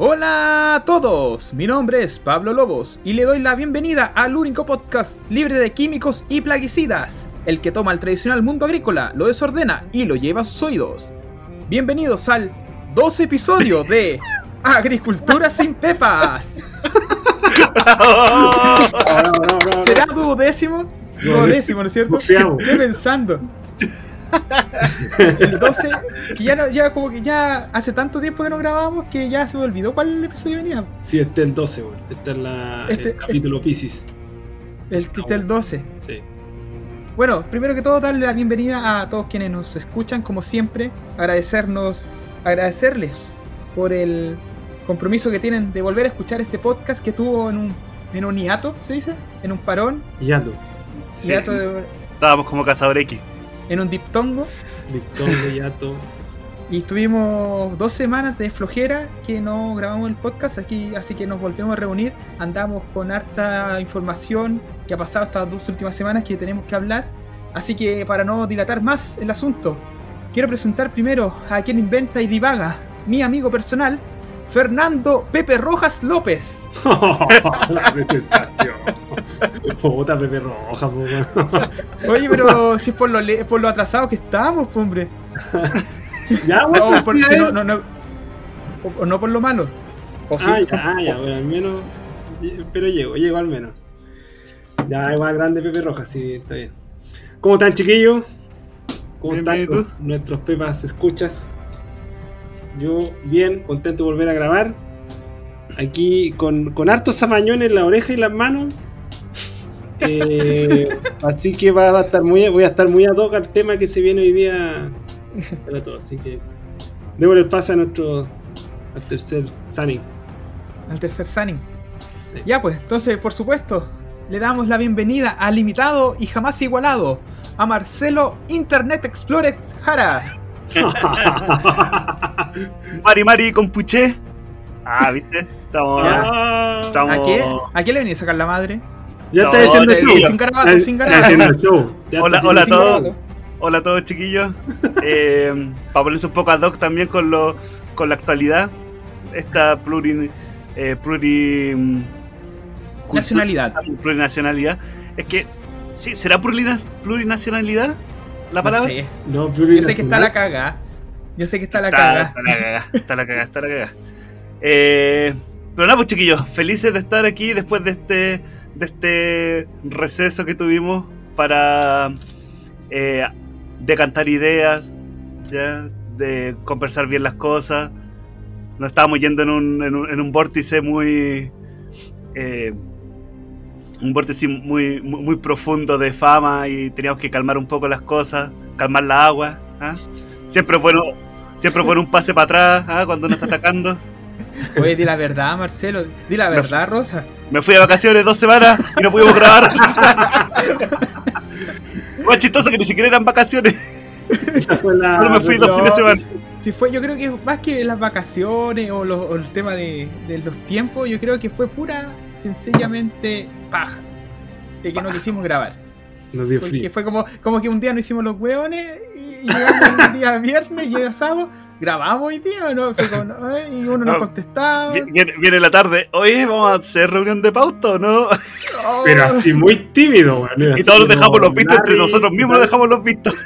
Hola a todos, mi nombre es Pablo Lobos y le doy la bienvenida al único podcast libre de químicos y plaguicidas, el que toma el tradicional mundo agrícola, lo desordena y lo lleva a sus oídos. Bienvenidos al 12 episodio de Agricultura sin Pepas. ¿Será duodécimo? Duodécimo, ¿no es cierto? Estoy pensando. el 12, que ya, no, ya como que ya hace tanto tiempo que no grabábamos que ya se me olvidó cuál episodio venía. Sí, este es el 12, bueno. Este es la, Este- el capítulo Pisces. El, este el 12. Sí. Bueno, primero que todo, darle la bienvenida a todos quienes nos escuchan, como siempre, agradecernos, agradecerles por el compromiso que tienen de volver a escuchar este podcast que tuvo en un, en un hiato, ¿se dice? En un parón. Sí, hiato de- estábamos como cazador X. en un diptongo, Dictongo, Yato. y estuvimos dos semanas de flojera que no grabamos el podcast, aquí, así que nos volvemos a reunir, andamos con harta información que ha pasado estas dos últimas semanas que tenemos que hablar, así que para no dilatar más el asunto, quiero presentar primero a quien inventa y divaga, mi amigo personal, Fernando Pepe Rojas López. la presentación. Puta Pepe Roja, po. Oye, pero si es por lo, le- por lo atrasados que estamos, hombre. Ya, No, por, si no, no, no, o- no por lo malo. O sí. Ah, ya, ya, bueno, al menos. Pero llego, llego al menos. Ya, igual grande Pepe Roja, sí, está bien. ¿Cómo están, chiquillos? ¿Cómo están los- nuestros Pepas escuchas? Yo, bien, contento de volver a grabar. Aquí con, con hartos zamañones en la oreja y las manos. Eh, así que va, va a estar muy, voy a estar muy ad hoc al tema que se viene hoy día para todos. Así que démosle el pase a nuestro al tercer Sunny. Al tercer Sunning. Sí. Ya pues, entonces, por supuesto, le damos la bienvenida al limitado y jamás igualado, a Marcelo Internet Explorer Jara. Mari Mari con Puché. Ah, ¿viste? Estamos. Estamos ¿A qué? ¿A qué le venía a sacar la madre? Ya No, está diciendo te show. Sin garabato, Ya- sin está garabato. haciendo Hola, hola a haciendo todos. Hola a todos, chiquillos. Eh, para ponerse un poco ad hoc también con, lo, con la actualidad. Esta pluri. Eh, pluri mm, Nacionalidad. Plurinacionalidad. Es que. ¿Sí? ¿Será plurinacionalidad la No palabra? sé. No, Yo sé que está la caga. Yo sé que está la Está, caga. está la cagada, está la cagada, está la cagada. Eh, pero nada, pues chiquillos, felices de estar aquí después de este, de este receso que tuvimos para eh, decantar ideas, ¿ya? de conversar bien las cosas. Nos estábamos yendo en un, en un, en un vórtice muy... eh, un vórtice muy, muy, muy profundo de fama y teníamos que calmar un poco las cosas, calmar la agua. ¿ah? Siempre es bueno Siempre pone un pase para atrás ¿ah? cuando uno está atacando. Oye, di la verdad, Marcelo. Di la verdad, Rosa. Me fui de vacaciones dos semanas y no pudimos grabar. Más chistoso que ni siquiera eran vacaciones. Fue la- Solo me fui dos no. fines de semana. Si fue, yo creo que más que las vacaciones o, lo- o el tema de, de los tiempos, yo creo que fue pura, sencillamente paja. De que no quisimos grabar. Nos dio Porque frío. fue como, como que un día no hicimos los hueones y llegamos el día viernes y llega sábado, grabamos hoy día, ¿o ¿no? Como, no, eh, y uno no, No. contestaba. Vi- Viene, viene la tarde. Oye, vamos a hacer reunión de pauta o no. Oh, Pero así muy tímido, weón. Era Y todos así dejamos los vistos entre nosotros mismos, nos dejamos los vistos.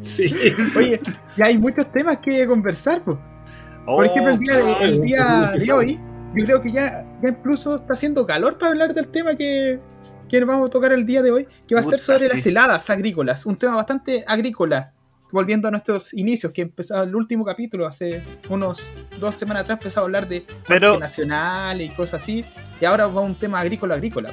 Sí. Oye, ya hay muchos temas que conversar, pues. Por ejemplo, el día, de, el día de hoy, yo creo que ya, ya incluso está haciendo calor para hablar del tema que, que vamos a tocar el día de hoy, que va a ser sobre sí. las heladas agrícolas, un tema bastante agrícola. Volviendo a nuestros inicios, que empezaba el último capítulo, hace unos dos semanas atrás empezaba a hablar de Pero- nacionales y cosas así, y ahora va un tema agrícola-agrícola.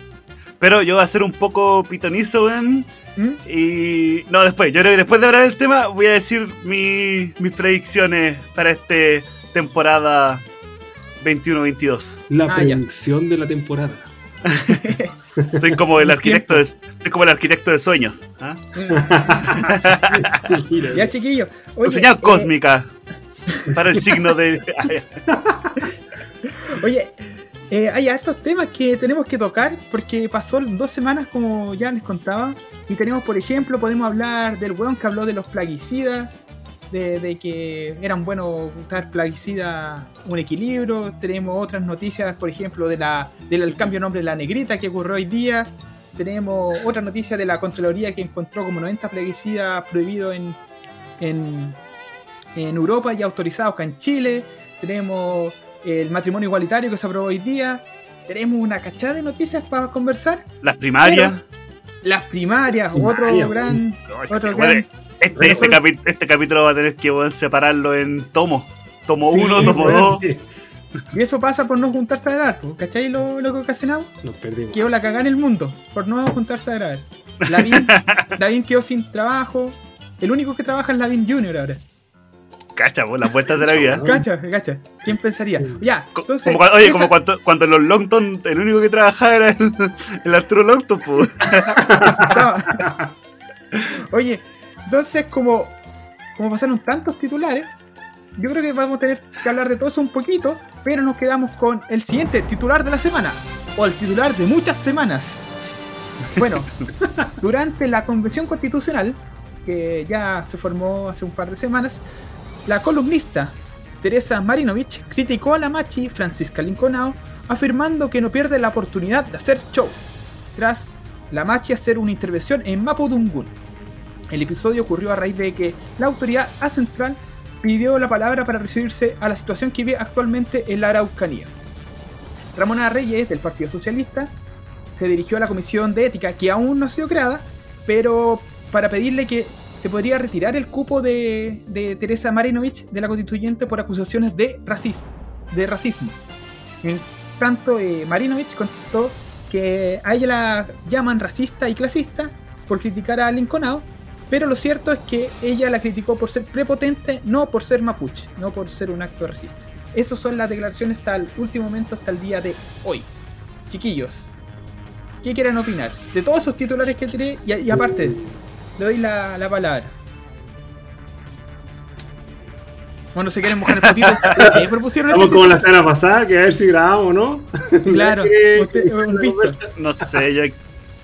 Pero yo voy a ser un poco pitonizo, weón. ¿Mm? Y. No, después. Yo creo que después de hablar del tema, voy a decir mi- mis predicciones para este temporada 21-22. La Ah, ya. predicción de la temporada. Estoy como el arquitecto de, estoy como el arquitecto de sueños. ¿ah? Ya, chiquillos. Tu Oye, señal eh, cósmica para el signo de. Oye, eh, hay hartos temas que tenemos que tocar porque pasó dos semanas como ya les contaba. Y tenemos, por ejemplo, podemos hablar del weón que habló de los plaguicidas, de, de que eran buenos usar plaguicidas, un equilibrio. Tenemos otras noticias, por ejemplo, de la, del cambio de nombre de la negrita que ocurrió hoy día. Tenemos otra noticia de la Contraloría que encontró como 90 plaguicidas prohibidos en, en, en Europa y autorizados acá en Chile. Tenemos el matrimonio igualitario que se aprobó hoy día. Tenemos una cachada de noticias para conversar. Las primarias. Las primarias, otro gran. Otro gran- este, este capi- este capítulo va a tener que weón, separarlo en tomos. Tomo Sí, 1, tomo weón. 2. Sí, Y eso pasa por no juntarse a grabar, ¿cachai lo, lo que ocasionamos? Nos perdimos. Quedó la cagada en el mundo por no juntarse a grabar. Lavín, Lavín quedó sin trabajo. El único que trabaja es Lavín Junior ahora. Cacha, por las vueltas de la vida. Cacha, cacha. ¿Quién pensaría? Ya, Co- entonces. como cua- oye, esa- como cuando, cuando los Longton el único que trabajaba era el, el Arturo Longton, pues. Oye, entonces como, como pasaron tantos titulares, yo creo que vamos a tener que hablar de todo eso un poquito, pero nos quedamos con el siguiente titular de la semana, o el titular de muchas semanas. Bueno, durante la convención constitucional, que ya se formó hace un par de semanas, la columnista Teresa Marinovich criticó a la machi Francisca Linconao, afirmando que no pierde la oportunidad de hacer show, tras la machi hacer una intervención en Mapudungun. El episodio ocurrió a raíz de que la autoridad Central pidió la palabra para referirse a la situación que vive actualmente en la Araucanía. Ramona Reyes, del Partido Socialista, se dirigió a la Comisión de Ética, que aún no ha sido creada, pero para pedirle que se podría retirar el cupo de, Teresa Marinovich de la constituyente por acusaciones de, racis- de racismo. En tanto, eh, Marinovich contestó que a ella la llaman racista y clasista por criticar a Lincolnado, pero lo cierto es que ella la criticó por ser prepotente, no por ser mapuche, no por ser un acto racista. Esas son las declaraciones hasta el último momento, hasta el día de hoy. Chiquillos, ¿qué quieren opinar? De todos esos titulares que tiré, y, y aparte, le doy la, la palabra. Bueno, se quieren mojar el potito. ¿Qué propusieron Estamos este como la semana pasada, que a ver si grabamos o no. Claro, usted- un visto. No sé, yo,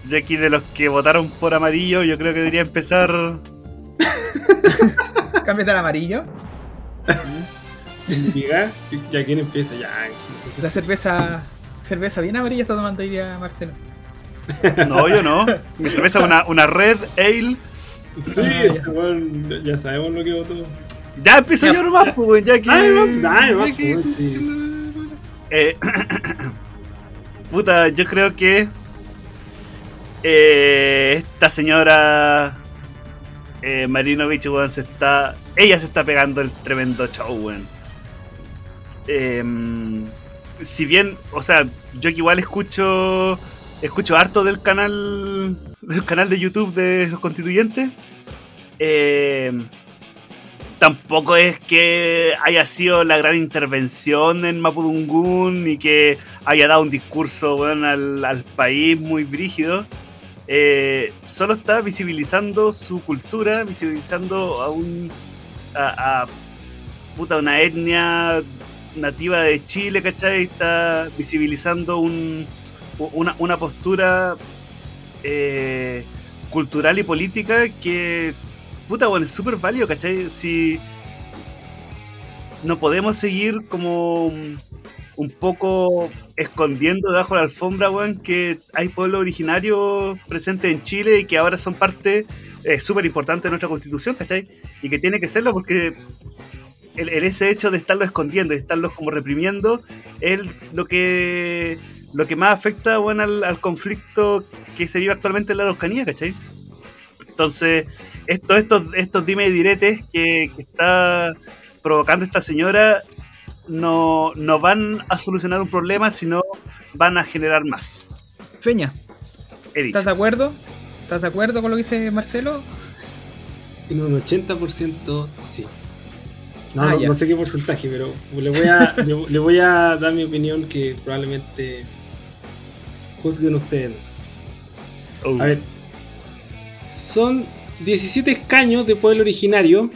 yo aquí de los que votaron por amarillo, yo creo que debería empezar. Cámbiate al amarillo. Diga, ya quién empieza, ya. La cerveza, cerveza bien amarilla está tomando hoy día Marcelo. No, yo no. Mi cerveza es una, una red ale. Sí, Ah, ya. este ya sabemos lo que votó. Ya empiezo Ya. yo nomás, pues, weón, ya que. Dale, vamos, que- pues, sí. Eh, puta, yo creo que eh, esta señora eh, Marinovich, se está. Ella se está pegando el tremendo show. Em, si bien, o sea, yo que igual escucho. Escucho harto del canal. Del canal de YouTube de los constituyentes. em, tampoco es que haya sido la gran intervención en Mapudungun y que haya dado un discurso al, al país muy brígido. Eh, solo está visibilizando su cultura, visibilizando a un. a, a una etnia nativa de Chile, ¿cachai? Está visibilizando un, una, una postura eh, cultural y política que puta, bueno, es súper válido, ¿cachai? Si no podemos seguir como un- poco escondiendo debajo de la alfombra, weón, que hay pueblos originarios presentes en Chile y que ahora son parte eh, súper importante de nuestra constitución, ¿cachai? Y que tiene que serlo porque el, ese hecho de estarlos escondiendo, de estarlos como reprimiendo, es lo que lo que más afecta bueno, al, conflicto que se vive actualmente en la Araucanía, ¿cachai? Entonces, esto, estos, estos dime y diretes que está provocando esta señora no, no van a solucionar un problema, sino van a generar más. Feña. ¿estás de acuerdo? ¿Estás de acuerdo con lo que dice Marcelo? En un 80% sí. No, Ah, no, sé qué porcentaje, pero le voy, a, le, le voy a dar mi opinión que probablemente juzguen ustedes. Oh. A ver, son 17 escaños de pueblo originario,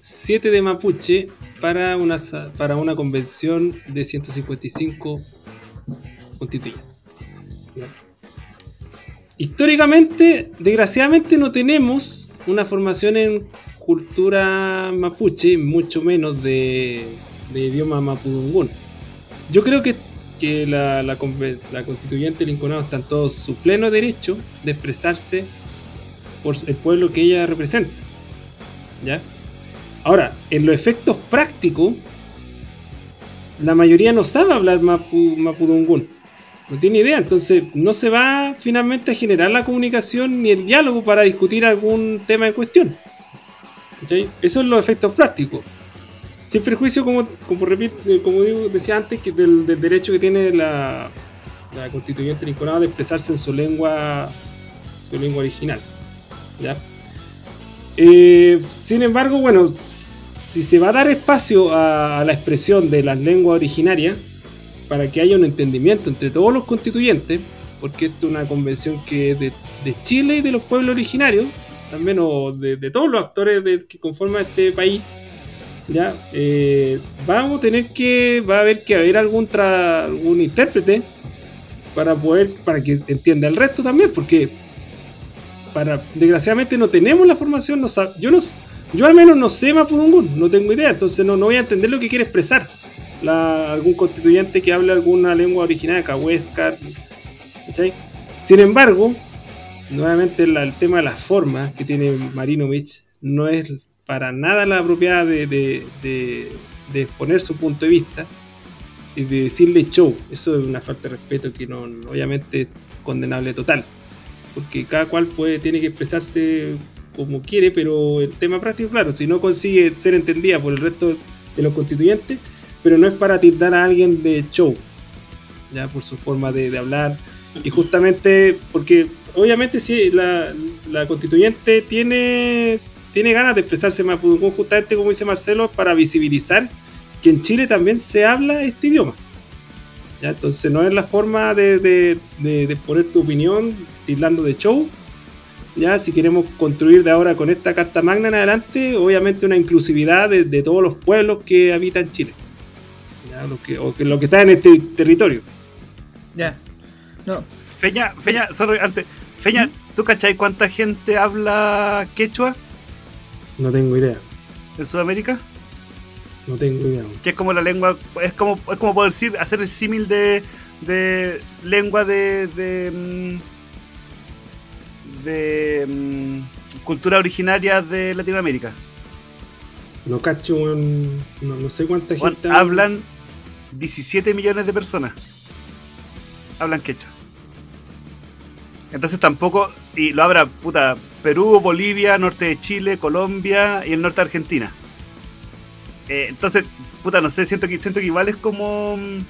7 de mapuche para una, para una convención de 155 constituyentes. Históricamente, desgraciadamente, no tenemos una formación en cultura mapuche, mucho menos de, idioma mapudungún. Yo creo que, que la, la, la constituyente Lincolnado está en todo su pleno derecho de expresarse por el pueblo que ella representa. ¿Ya? Ahora, en los efectos prácticos, la mayoría no sabe hablar mapu, mapudungún. No tiene idea, entonces no se va finalmente a generar la comunicación ni el diálogo para discutir algún tema en cuestión. ¿Cachai? Eso es los efectos prácticos. Sin perjuicio, como, como, repito, eh, como digo, decía antes, del derecho que tiene la, la constituyente Nicolás de expresarse en su lengua, su lengua original. ¿ya? Eh, sin embargo, bueno, si se va a dar espacio a, la expresión de las lenguas originarias, para que haya un entendimiento entre todos los constituyentes, porque esto es una convención que es de, Chile y de los pueblos originarios, también o de, todos los actores que conforman este país, ya eh, vamos a tener que, va a haber que haber algún, tra- algún intérprete para poder, para que entienda el resto también, porque para, desgraciadamente no tenemos la formación, no sab- yo no, yo al menos no sé Mapudungun, no tengo idea, entonces no, no voy a entender lo que quiere expresar algún constituyente que hable alguna lengua originaria, cahuéscar, ¿cachai? Sin embargo, nuevamente el tema de las formas que tiene Marinovich no es para nada la apropiada de, de, exponer su punto de vista y de decirle show. Eso es una falta de respeto que no- obviamente es condenable total. Porque cada cual puede, tiene que expresarse como quiere, pero el tema práctico, claro, si no consigue ser entendida por el resto de los constituyentes, pero no es para tildar a alguien de show, ya por su forma de, hablar. Y justamente porque obviamente si la, la constituyente tiene, tiene ganas de expresarse más justamente como dice Marcelo, para visibilizar que en Chile también se habla este idioma. ¿Ya? Entonces no es la forma de, de, de- de poner tu opinión tildando de show. Ya, si queremos construir de ahora con esta Carta Magna en adelante, obviamente una inclusividad de, de todos los pueblos que habitan Chile. Ya, lo que, o que lo que está en este territorio. Ya. No, Feña, Feña, sorry, antes. Feña, ¿tú cachai cuánta gente habla quechua No tengo idea. en Sudamérica? No tengo idea. Que es como la lengua, es como, es como poder decir, hacer el símil de, de lengua de, de, mm, de mm, cultura originaria de Latinoamérica. No cacho, no, no sé cuánta Bueno, gente. hablan 17 millones de personas. Hablan quechua. Entonces tampoco, y lo habla, puta, Perú, Bolivia, norte de Chile, Colombia y el norte de Argentina. Eh, entonces, puta, no sé, siento que, siento que igual es como... mm,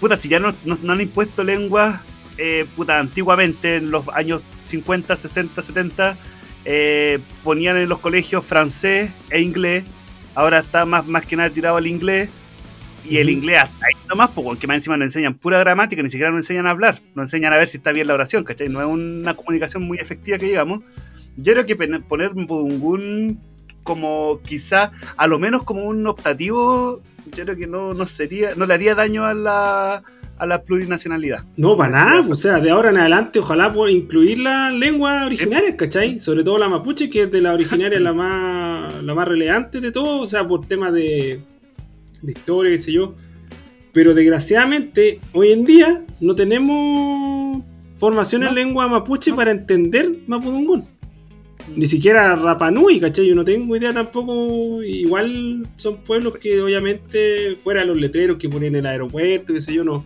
Puta, si ya no, no- no han impuesto lenguas, eh, puta, antiguamente, en los años 50, 60, 70, eh, ponían en los colegios francés e inglés. Ahora está más, más que nada tirado al inglés. Y el inglés hasta ahí nomás, porque que más encima nos enseñan pura gramática, ni siquiera nos enseñan a hablar, nos enseñan a ver si está bien la oración, ¿cachai? No es una comunicación muy efectiva que digamos. Yo creo que poner Budungún como quizá, a lo menos como un optativo, yo creo que no, no sería, no le haría daño a la, a la plurinacionalidad. No, para nada. O sea, de ahora en adelante, ojalá por incluir las lenguas originarias, ¿cachai? Sobre todo la mapuche, que es de la originaria la más la más relevante de todo, o sea, por temas de, de historia, qué sé yo. Pero desgraciadamente, hoy en día no tenemos formación en lengua mapuche No. para entender mapudungún. Ni siquiera Rapanui, ¿cachai? Yo no tengo idea tampoco. Igual son pueblos que obviamente, fuera de los letreros que ponen en el aeropuerto, qué sé yo, no.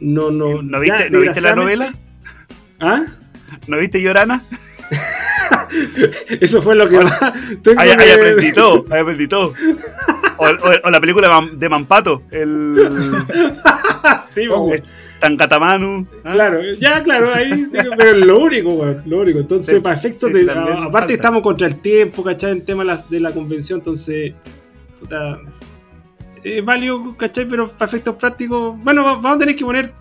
No, no. ¿No ya, viste, ¿no viste la novela? ¿Ah? ¿No viste Llorana? Eso fue lo que más. tengo Ahí, aprendí todo, ahí aprendí todo. O, o- o la película de, Mampato, el Sí, Oh, pues, Tancatamanu. ¿ah? Claro, ya, claro, ahí. Pero es lo único, weón, lo único. Entonces, Sí, para efectos sí, de. aparte, falta. estamos contra el tiempo, ¿cachai? En tema de la, de la convención, entonces. Puta. Es válido, ¿cachai? Pero para efectos prácticos. Bueno, va- vamos a tener que poner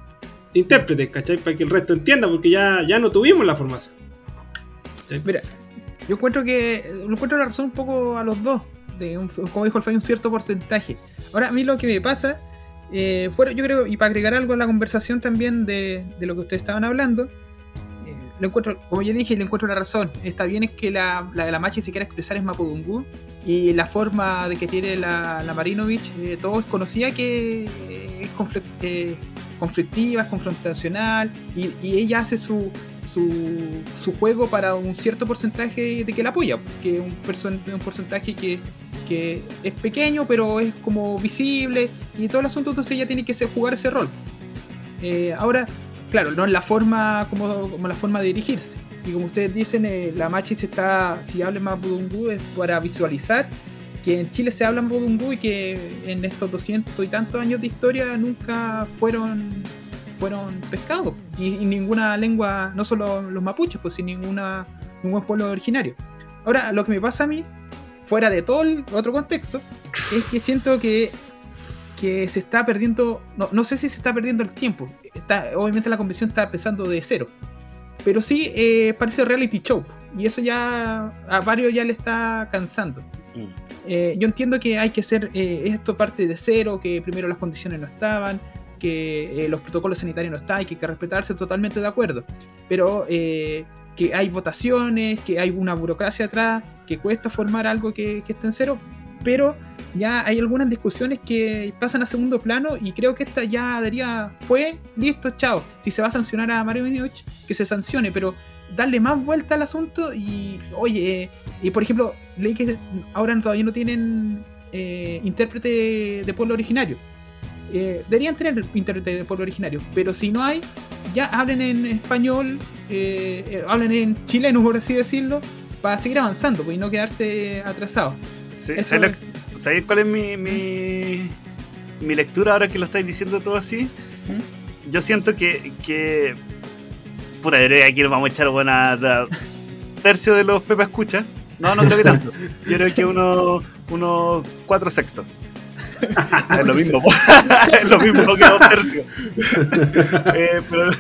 intérpretes, ¿cachai? Para que el resto entienda, porque ya, ya no tuvimos la formación. Mira, yo encuentro que. Lo encuentro la razón un poco a los dos. De un- como dijo el Fay, un cierto porcentaje. Ahora, a mí lo que me pasa. Eh, fuera, yo creo, y para agregar algo a la conversación también de, de lo que ustedes estaban hablando. eh, le encuentro, como ya dije, le encuentro la razón. Está bien es que la, la, la Machi se quiera expresar es Mapudungun y la forma de que tiene la, la Marinovich, eh, todos conocía que eh, es conflict, eh, conflictiva, es confrontacional y, y ella hace su, su, su, juego para un cierto porcentaje de que la apoya, que es un, un porcentaje que, que, es pequeño pero es como visible y todo el asunto, entonces ella tiene que jugar ese rol. Eh, ahora, claro, no es la forma como, como, la forma de dirigirse. Y como ustedes dicen, eh, la Machi se está, si habla más Budungu es para visualizar que en Chile se habla en Budungu y que en estos 200 y tantos años de historia nunca fueron fueron pescados y, y, ninguna lengua, no solo los mapuches, pues sin ninguna ningún pueblo originario. Ahora, lo que me pasa a mí, fuera de todo el otro contexto, es que siento que, que se está perdiendo, no, no sé si se está perdiendo el tiempo, está, obviamente la convención está empezando de cero, pero sí eh, parece reality show y eso ya a varios ya le está cansando. Mm. Eh, yo entiendo que hay que hacer eh, esto parte de cero, que primero las condiciones no estaban, que eh, los protocolos sanitarios no están y que hay que respetarse totalmente de acuerdo. Pero eh, que hay votaciones, que hay una burocracia atrás, que cuesta formar algo que, que esté en cero, pero ya hay algunas discusiones que pasan a segundo plano y creo que esta ya daría, fue, listo, chao. Si se va a sancionar a Mario Minovich, que se sancione, pero darle más vuelta al asunto y, oye, y por ejemplo, leí que ahora todavía no tienen eh, intérprete de pueblo originario eh, deberían tener intérprete de pueblo originario, pero si no hay, ya hablen en español, eh hablen en chileno, por así decirlo, para seguir avanzando pues, y no quedarse atrasados. Sí, ¿Sabéis ¿sabe cuál es mi, mi, mi, lectura ahora que lo estáis diciendo todo así? ¿Mm? Yo siento que, que. Puta, aquí nos vamos a echar buena. tercio de los Pepa Escucha. No, no creo que tanto. Yo creo que unos uno cuatro sextos. es lo mismo, es lo mismo, no queda dos tercios. eh, pero.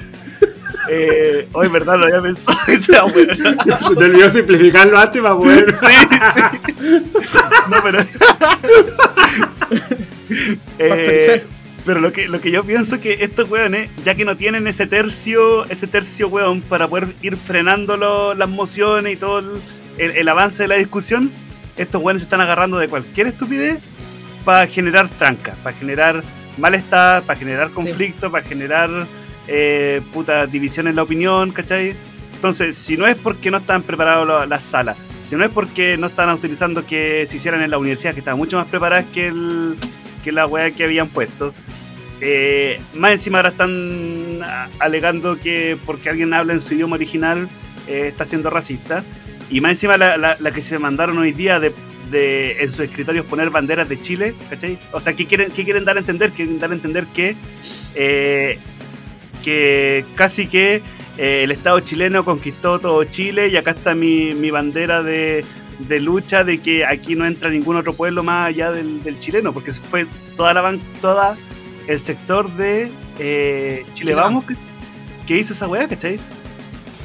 Eh, hoy, oh, verdad, lo había pensado. Sea, bueno. Te olvidó simplificarlo antes para poder. Sí, sí. No, pero. eh, pero lo que, lo que yo pienso es que estos weones, ya que no tienen ese tercio, ese tercio weón para poder ir frenando lo, las mociones y todo el, el, el, avance de la discusión, estos weones se están agarrando de cualquier estupidez para generar tranca, para generar malestar, para generar conflicto, sí. para generar eh, puta división en la opinión, ¿cachai? Entonces, si no es porque no están preparados las la salas, si no es porque no están utilizando que se hicieran en la universidad, que estaban mucho más preparadas que, el, que la weá que habían puesto, eh, más encima ahora están alegando que porque alguien habla en su idioma original eh, está siendo racista. Y más encima la, la, la, que se mandaron hoy día de, de, en sus escritorios poner banderas de Chile, ¿cachai? O sea, ¿qué quieren, qué quieren dar a entender? Quieren dar a entender que, eh, que casi que eh, el Estado chileno conquistó todo Chile y acá está mi, mi bandera de, de, lucha de que aquí no entra ningún otro pueblo más allá del, del chileno, porque fue toda la toda el sector de eh, Chile, Chile Vamos que, que hizo esa weá, ¿cachai?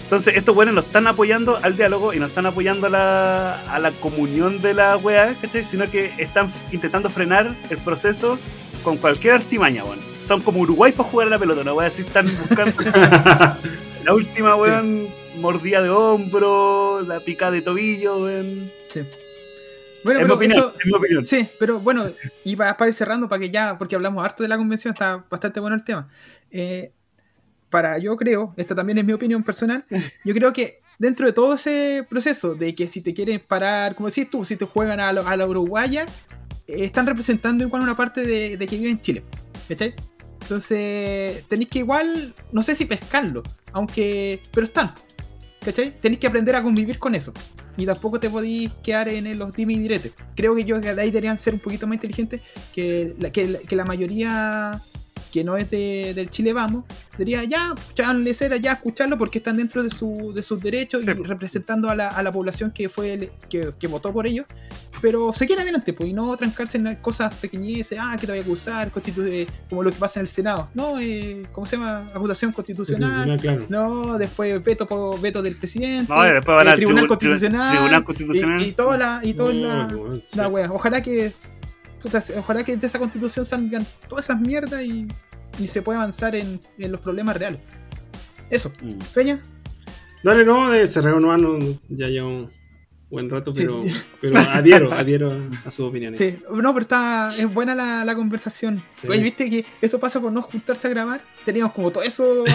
Entonces, estos weones no están apoyando al diálogo y no están apoyando a la, a la comunión de la weá, ¿cachai? Sino que están intentando frenar el proceso con cualquier artimaña, weón. Son como Uruguay para jugar a la pelota, ¿no? Weón, así están buscando la última, weón, sí. mordida de hombro, la picada de tobillo, weón. Sí. Bueno, es, pero mi opinión, eso, es mi opinión. Sí, pero bueno, y para, para ir cerrando, para que ya, porque hablamos harto de la convención, está bastante bueno el tema. Eh, para, yo creo, esta también es mi opinión personal, yo creo que dentro de todo ese proceso de que si te quieren parar, como decís tú, si te juegan a, lo, a la uruguaya, están representando igual una parte de, de que vive en Chile, ¿cachai? Entonces, tenéis que igual, no sé si pescarlo, aunque, pero están, ¿cachai? Tenéis que aprender a convivir con eso. Y tampoco te podéis quedar en los dime y diretes. Creo que ellos de ahí deberían ser un poquito más inteligentes que la, que, que la mayoría que no es de, del Chile Vamos, diría ya, ser ya escucharlo porque están dentro de, su, de sus derechos sí. y representando a la, a la población que fue el, que, que, votó por ellos, pero seguir adelante, pues, y no trancarse en cosas pequeñeces, ah, que te voy a acusar, como lo que pasa en el Senado, no, eh, ¿cómo se llama? Acusación constitucional, claro. no, después veto por veto del presidente, no, después van al Tribunal, Constitucional, Tribunal Constitucional, y, y, toda la, y toda no, la, no, la wea. Ojalá que ojalá que de esa constitución salgan todas esas mierdas y, y se pueda avanzar en, en, los problemas reales. Eso, mm. Peña. Dale, no, eh, se reúnan ya lleva un buen rato, Sí. pero, pero adhiero, adhiero a sus opiniones. Sí, no, pero está, es buena la, la conversación. Sí. Oye, viste que eso pasa por no juntarse a grabar. Teníamos como todo eso.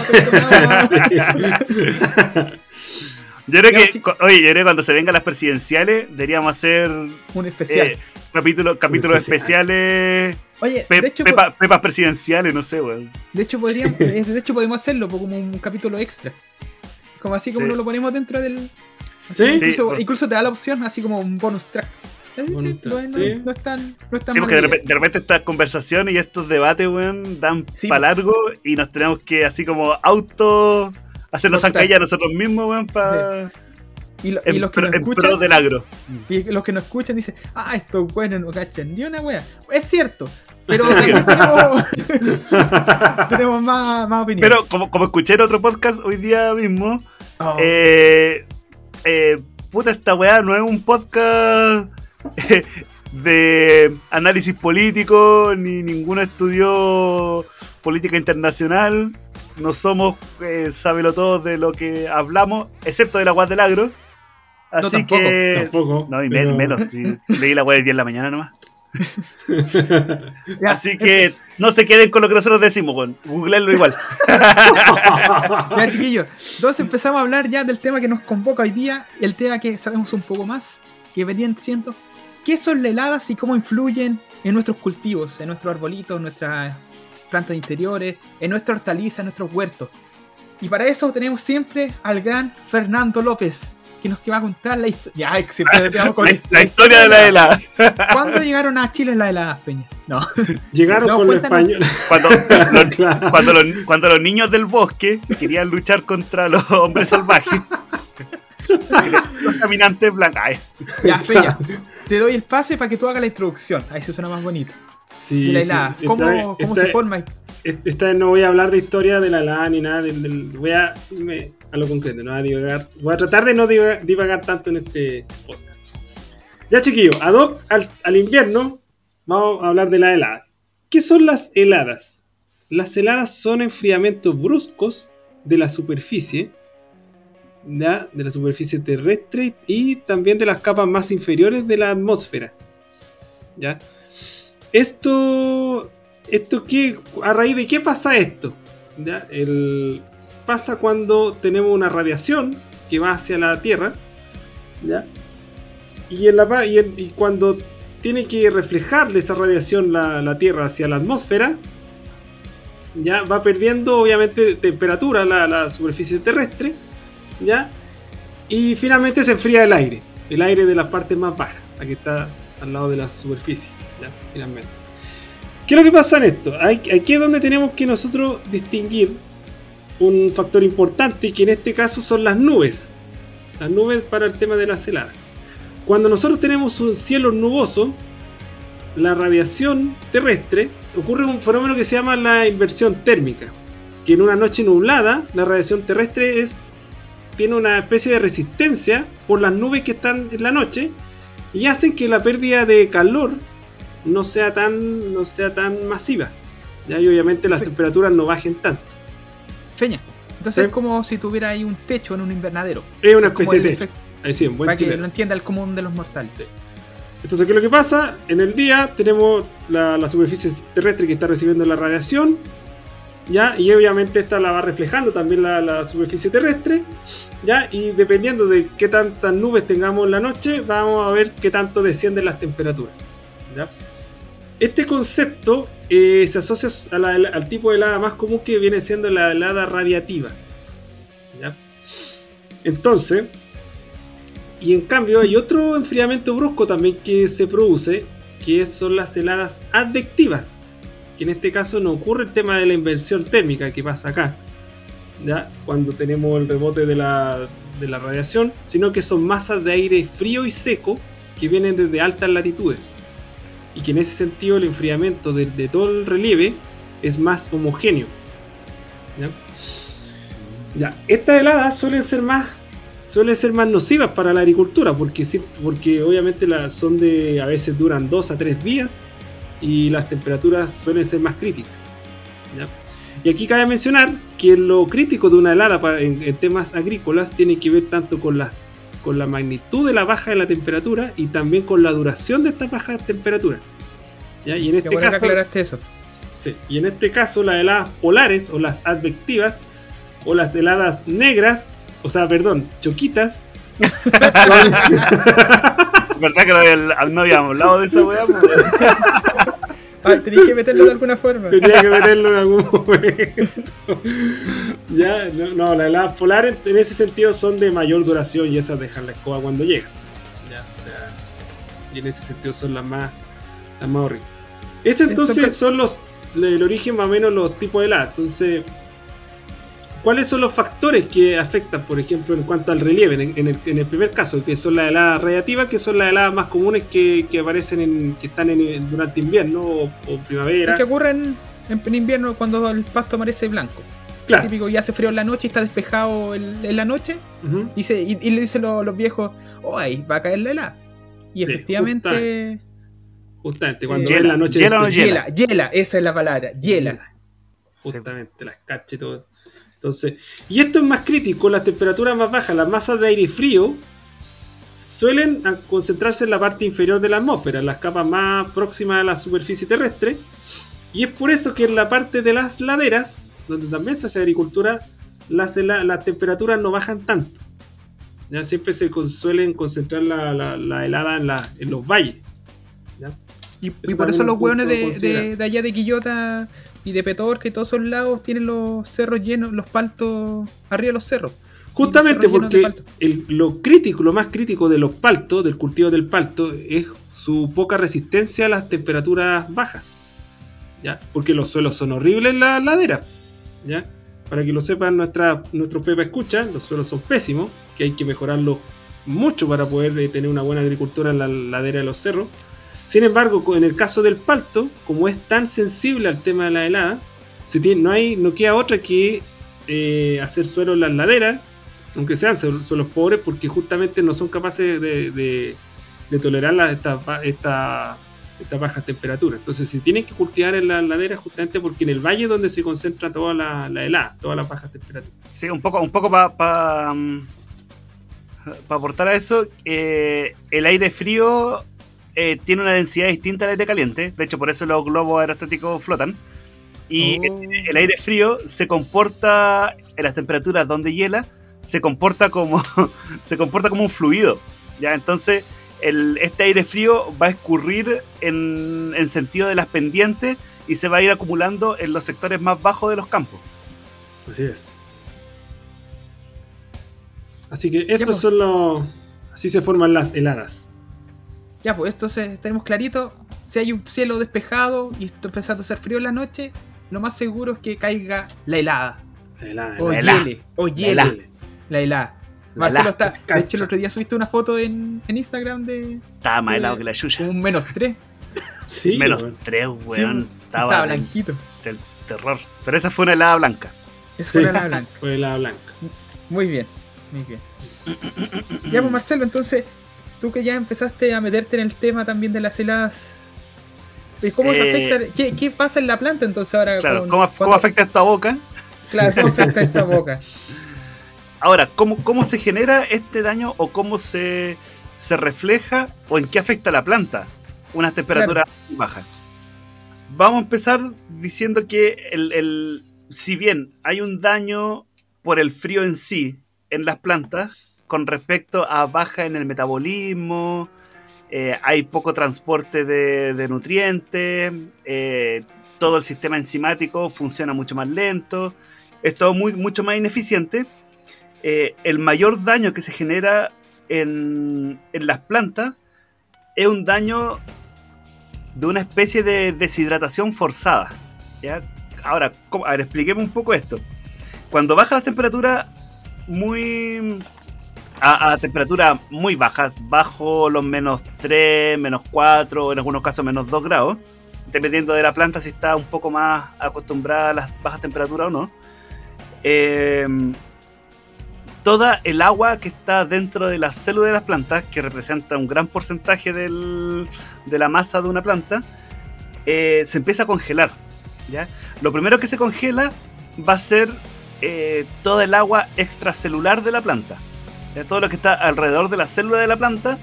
Yo creo que, oye, yo creo que cuando se vengan las presidenciales deberíamos hacer Un especial. eh, capítulo- capítulos especial. especiales, Oye, pe- de hecho, pepa- pepas presidenciales, no sé, weón. de hecho podríamos, eh, de hecho podemos hacerlo como un capítulo extra. Como así como Sí. nos lo ponemos dentro del. ¿Sí? Incluso, Sí. incluso te da la opción así como un bonus track. Bonus no, track, es- no tan, no es tan Sí, porque de repente, de repente estas conversaciones y estos debates, weón, dan Sí, para largo y nos tenemos que así como auto hacernos Cortar. zancadilla nosotros mismos, weón, para Y, lo- y los que pro escuchan. del agro. Y los que nos escuchan dicen, ah, estos buenos no cachan ni una wea. Es cierto, pero tenemos, tenemos más, más opinión. Pero como, como escuché en otro podcast hoy día mismo, Oh, eh, eh, puta, esta weá no es un podcast de análisis político, ni ninguno estudió política internacional. No somos, eh, sábelo todos de lo que hablamos, excepto de la del agro. Así tampoco, que. Tampoco. No, y pero- menos. sí, leí la weá de 10 de la mañana nomás. ya, Así que no se queden con lo que nosotros decimos, weón. Googleenlo igual. Ya, chiquillos. Entonces empezamos a hablar ya del tema que nos convoca hoy día, el tema que sabemos un poco más, que venían siendo qué son las heladas y cómo influyen en nuestros cultivos, en nuestros arbolitos, en nuestras plantas interiores, en nuestra hortaliza, en nuestros huertos. Y para eso tenemos siempre al gran Fernando López, que nos va a contar la historia. Ya, siempre con La, la historia de la helada. ¿Cuándo llegaron a Chile las heladas, Peña? No. Llegaron No, con los españoles. Cuando, los, Claro. cuando, los, cuando los niños del bosque querían luchar contra los hombres salvajes. los caminantes blancos. Ay, Ya, Peña, te doy el pase para que tú hagas la introducción. Ahí se suena más bonito. Sí, Y la helada, ¿cómo, se forma? Esta vez no voy a hablar de historia de la helada ni nada. Del, del- voy a irme a lo concreto, no voy a divagar. Voy a tratar de no divagar, divagar tanto en este podcast. Ya, chiquillos, ad hoc al, al invierno, vamos a hablar de la helada. ¿Qué son las heladas? Las heladas son enfriamientos bruscos de la superficie, ¿ya? de la superficie terrestre y también de las capas más inferiores de la atmósfera. ¿ya? Esto, esto qué, a raíz de qué pasa esto? ¿Ya? El, pasa cuando tenemos una radiación que va hacia la Tierra, ¿ya? Y, en la, y, cuando tiene que reflejarle esa radiación la, la Tierra hacia la atmósfera, ya va perdiendo obviamente temperatura la, la superficie terrestre, ¿ya? Y finalmente se enfría el aire, el aire de las partes más bajas, la que está al lado de la superficie, ¿ya? Finalmente. ¿Qué es lo que pasa en esto? Aquí es donde tenemos que nosotros distinguir un factor importante que en este caso son las nubes. Las nubes para el tema de las heladas. Cuando nosotros tenemos un cielo nuboso, la radiación terrestre ocurre un fenómeno que se llama la inversión térmica. Que en una noche nublada, la radiación terrestre es, tiene una especie de resistencia por las nubes que están en la noche y hacen que la pérdida de calor no sea tan, no sea tan masiva. ¿ya? Y obviamente las temperaturas no bajen tanto. Feña. Entonces Sí. es como si tuviera ahí un techo en un invernadero. Es una especie de... efecto- Ahí sí, un buen para que lo entienda el común de los mortales. Sí. Entonces, ¿qué es lo que pasa? En el día tenemos la, la superficie terrestre que está recibiendo la radiación, ¿ya? Y obviamente esta la va reflejando también la, superficie terrestre, ¿ya? Y dependiendo de qué tantas nubes tengamos en la noche, vamos a ver qué tanto descienden las temperaturas. Este concepto eh, se asocia al tipo de helada más común que viene siendo la helada radiativa. Entonces, y en cambio hay otro enfriamiento brusco también que se produce, que son las heladas advectivas. Que en este caso no ocurre el tema de la inversión térmica que pasa acá, ¿ya? cuando tenemos el rebote de la, de la radiación, sino que son masas de aire frío y seco que vienen desde altas latitudes. Y que en ese sentido el enfriamiento de, todo el relieve es más homogéneo. ¿ya? Estas heladas suelen ser más suelen ser más nocivas para la agricultura porque, porque obviamente las son de a veces duran dos a tres días y las temperaturas suelen ser más críticas. ¿ya? Y aquí cabe mencionar que lo crítico de una helada para- en, en temas agrícolas tiene que ver tanto con la, con la magnitud de la baja de la temperatura y también con la duración de esta baja temperatura. ¿Ya? Y en Qué este bueno que caso, aclaraste eso. Sí, y en este caso las heladas polares o las advectivas o las heladas negras, o sea, perdón, choquitas, son- ¿Verdad que no, no habíamos hablado de esa weá? pues? Ah, tenéis que meterlo de alguna forma. tenía que meterlo en algún momento. ya, no, no, las heladas polares en ese sentido son de mayor duración y esas dejan la escoba cuando llegan. Ya, o sea, y en ese sentido son las más, las más horribles. Estos Eso entonces son los, el origen más o menos los tipos de heladas. Entonces, ¿cuáles son los factores que afectan, por ejemplo, en cuanto al relieve? En, en el, en el primer caso, que son las heladas radiativas, que son las heladas más comunes que, que aparecen en, que están en, durante invierno o, o primavera. Es que ocurren en, en invierno cuando el pasto amanece blanco. Claro. Típico, ya hace frío en la noche y está despejado el- en la noche. Y, se- y- y le dicen los, los viejos, oh, ahí va a caer la helada. Y Sí, efectivamente, Justamente, Sí. cuando ves la noche hiela o no después- hiela, hiela, esa es la palabra, hiela. Justamente, las cachas y todo. Entonces, y esto es más crítico, las temperaturas más bajas, las masas de aire frío suelen concentrarse en la parte inferior de la atmósfera, en las capas más próximas a la superficie terrestre. Y es por eso que en la parte de las laderas, donde también se hace agricultura, las, temperaturas no bajan tanto. Ya siempre se con- suelen concentrar la, la- la helada en, la- en los valles. ¿ya? Y, por eso es los hueones de- de allá de Quillota y de Petorca y todos esos lados tienen los cerros llenos, los paltos arriba de los cerros. Justamente los cerros porque el- lo crítico, lo más crítico de los paltos, del cultivo del palto, es su poca resistencia a las temperaturas bajas. ¿ya? Porque los suelos son horribles en la ladera. ¿ya? Para que lo sepan nuestra, nuestros Pepa escucha, los suelos son pésimos, que hay que mejorarlos mucho para poder eh, tener una buena agricultura en la ladera de los cerros. Sin embargo, en el caso del palto, como es tan sensible al tema de la helada, no, hay, no queda otra que eh, hacer suelo en las laderas, aunque sean suel- suelos pobres, porque justamente no son capaces de, tolerar la- esta, ba- esta, esta baja temperatura. Entonces se tienen que cultivar en las laderas justamente porque en el valle es donde se concentra toda la, la helada, todas las bajas temperaturas. Sí, un poco, un poco para pa, mm, pa aportar a eso, eh, el aire frío eh, tiene una densidad distinta al aire caliente. De hecho, por eso los globos aerostáticos flotan. Y Oh. el, el aire frío se comporta en las temperaturas donde hiela, se comporta como, se comporta como un fluido. ¿ya? Entonces, el- este aire frío va a escurrir en, en sentido de las pendientes y se va a ir acumulando en los sectores más bajos de los campos. Así es. Así que estos pues. son los... Así se forman las heladas. Ya, pues entonces tenemos clarito, si hay un cielo despejado y está empezando a hacer frío en la noche, lo más seguro es que caiga la helada. La helada, O la helada. hiele, o La hiele helada. la helada. La Marcelo está. De hecho, el otro día subiste una foto en, en Instagram de Estaba más helado que la chucha. un menos 3. Sí, Menos weón. 3, weón. estaba Estaba blanquito. del terror. Pero esa fue una helada blanca. Esa Sí. fue la helada blanca. Fue helada blanca. Muy bien, muy bien. Ya, pues Marcelo, entonces, tú que ya empezaste a meterte en el tema también de las heladas. ¿y ¿Cómo Eh, afecta? ¿Qué, qué pasa en la planta entonces ahora? Claro, con- ¿cómo, afecta esto a boca? Claro, ¿cómo afecta esta boca? Ahora, ¿cómo, ¿cómo se genera este daño o cómo se, se refleja o en qué afecta a la planta unas temperaturas muy bajas? Vamos a empezar diciendo que el, el- si bien hay un daño por el frío en sí en las plantas con respecto a baja en el metabolismo, eh, hay poco transporte de, nutrientes, eh, todo el sistema enzimático funciona mucho más lento, es todo muy, mucho más ineficiente. Eh, el mayor daño que se genera en, en las plantas es un daño de una especie de deshidratación forzada. ¿ya? Ahora, expliquemos un poco esto. Cuando baja la temperatura muy a, a temperaturas muy bajas, bajo los menos 3, menos 4, en algunos casos menos 2 grados, dependiendo de la planta si está un poco más acostumbrada a las bajas temperaturas o no. Eh, toda el agua que está dentro de las células de las plantas, que representa un gran porcentaje de la masa de una planta, eh, se empieza a congelar. ¿ya? Lo primero que se congela va a ser eh, toda el agua extracelular de la planta. Ya todo lo que está alrededor de la célula de la planta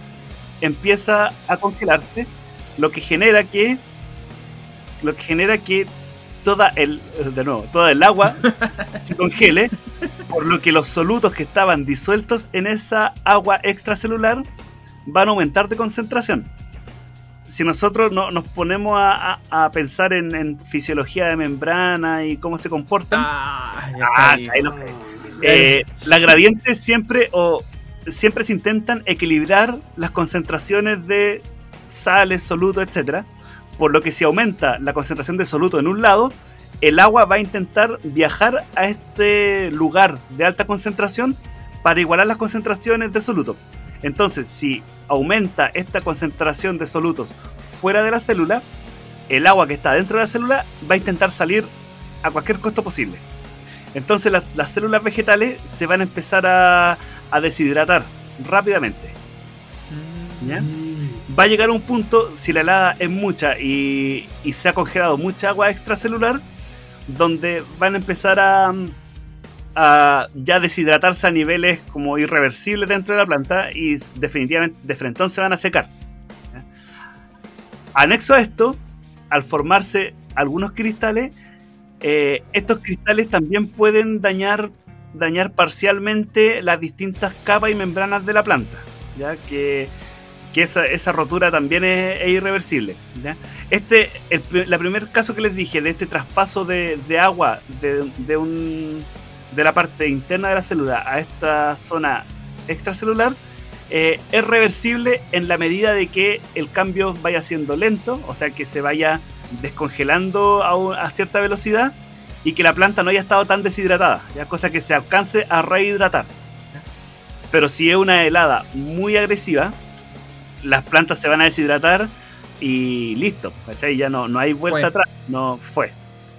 empieza a congelarse, lo que genera que lo que genera que toda el de nuevo, toda el agua se congele, por lo que los solutos que estaban disueltos en esa agua extracelular van a aumentar de concentración. Si nosotros no, nos ponemos a, a- a pensar en, en fisiología de membrana y cómo se comportan, Ah, Ah, ahí. Eh, las gradientes siempre o siempre se intentan equilibrar las concentraciones de sales, solutos, etcétera. Por lo que si aumenta la concentración de soluto en un lado, el agua va a intentar viajar a este lugar de alta concentración para igualar las concentraciones de soluto. Entonces, si aumenta esta concentración de solutos fuera de la célula, el agua que está dentro de la célula va a intentar salir a cualquier costo posible. Entonces las, las células vegetales se van a empezar a, a deshidratar rápidamente. ¿ya? Va a llegar un punto, si la helada es mucha y, y se ha congelado mucha agua extracelular, donde van a empezar a, a ya deshidratarse a niveles como irreversibles dentro de la planta y definitivamente de frente se van a secar. Anexo a esto, al formarse algunos cristales, eh, estos cristales también pueden dañar, dañar parcialmente las distintas capas y membranas de la planta, ya que, que esa, rotura también es, irreversible. Este, el, la primer caso que les dije de este traspaso de, agua de, de un, de la parte interna de la célula a esta zona extracelular, eh, es reversible en la medida de que el cambio vaya siendo lento, o sea que se vaya descongelando a, un- a cierta velocidad y que la planta no haya estado tan deshidratada, ya cosa que se alcance a rehidratar. Pero si es una helada muy agresiva, las plantas se van a deshidratar y listo, ¿cachai? Ya no, no hay vuelta Fue. atrás, no fue.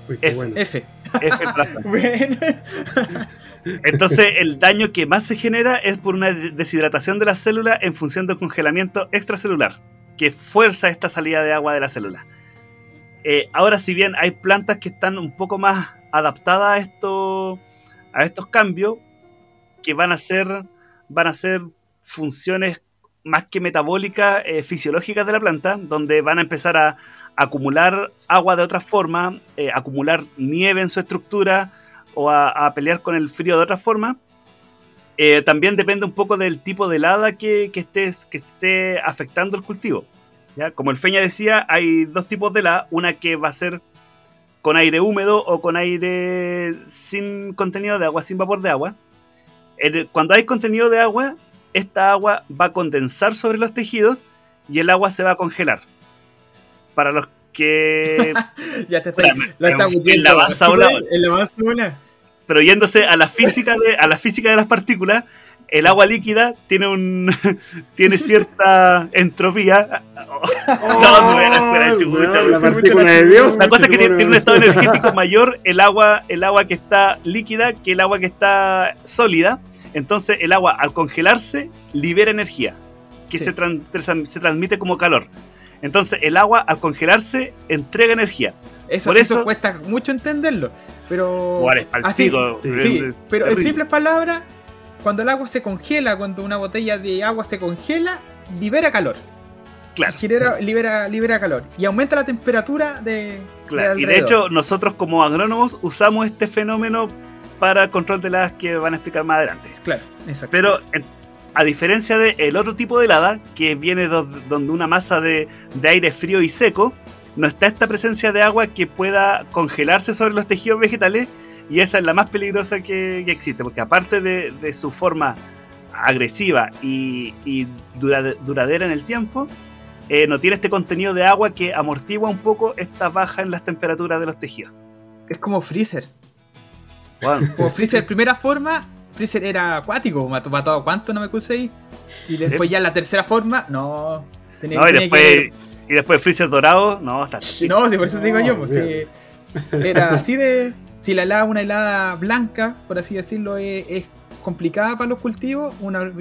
Uy, F. bueno. F. F para la planta. Bueno. Entonces, el daño que más se genera es por una de- deshidratación de la célula en función del congelamiento extracelular, que fuerza esta salida de agua de la célula. Eh, ahora, si bien hay plantas que están un poco más adaptadas a, a estos cambios, que van a ser, van a ser funciones más que metabólicas, eh, fisiológicas de la planta, donde van a empezar a acumular agua de otra forma, eh, acumular nieve en su estructura, o a, a pelear con el frío de otra forma. También depende un poco del tipo de helada que, que, estés, que esté afectando el cultivo. ¿Ya? Como el Feña decía, hay dos tipos de helada. Una que va a ser con aire húmedo o con aire sin contenido de agua, sin vapor de agua. El- cuando hay contenido de agua, esta agua va a condensar sobre los tejidos y el agua se va a congelar. Para los que ya te Espérame, la está en la ola. En la pero yéndose a la física de, a la física de las partículas, el agua líquida tiene un tiene cierta entropía. No, no era, fuera de chucha, weón, La weón. partícula de Dios. La cosa es que tiene, tiene un estado energético mayor el agua, el agua que está líquida que el agua que está sólida. Entonces el agua al congelarse libera energía que Sí. se, se transmite como calor. Entonces el agua al congelarse entrega energía. Eso, Por eso eso- cuesta mucho entenderlo. Pero. Igual es pa'l así, sí, pero en simples palabras, cuando el agua se congela, cuando una botella de agua se congela, libera calor. Claro. Genera- libera, libera calor. Y aumenta la temperatura de. Claro, de y de hecho nosotros como agrónomos usamos este fenómeno para el control de las que van a explicar más adelante. Claro, exacto. Pero a diferencia del otro tipo de helada, que viene do- donde una masa de, de aire frío y seco, no está esta presencia de agua que pueda congelarse sobre los tejidos vegetales y esa es la más peligrosa que, que existe, porque aparte de, de su forma agresiva y, y dura- duradera en el tiempo, eh, no tiene este contenido de agua que amortigua un poco esta baja en las temperaturas de los tejidos. Es como Freezer. Bueno, Como Freezer, primera forma, Freezer era acuático, mató, mató a cuánto, no me puse ahí. Y después Sí. ya la tercera forma, no. tenía- no, y tenía después, que- y después Freezer dorado, no, está No, sí, por eso te digo No, yo, pues, sí, era así de. Si la helada, una helada blanca, por así decirlo, es, es complicada para los cultivos, una,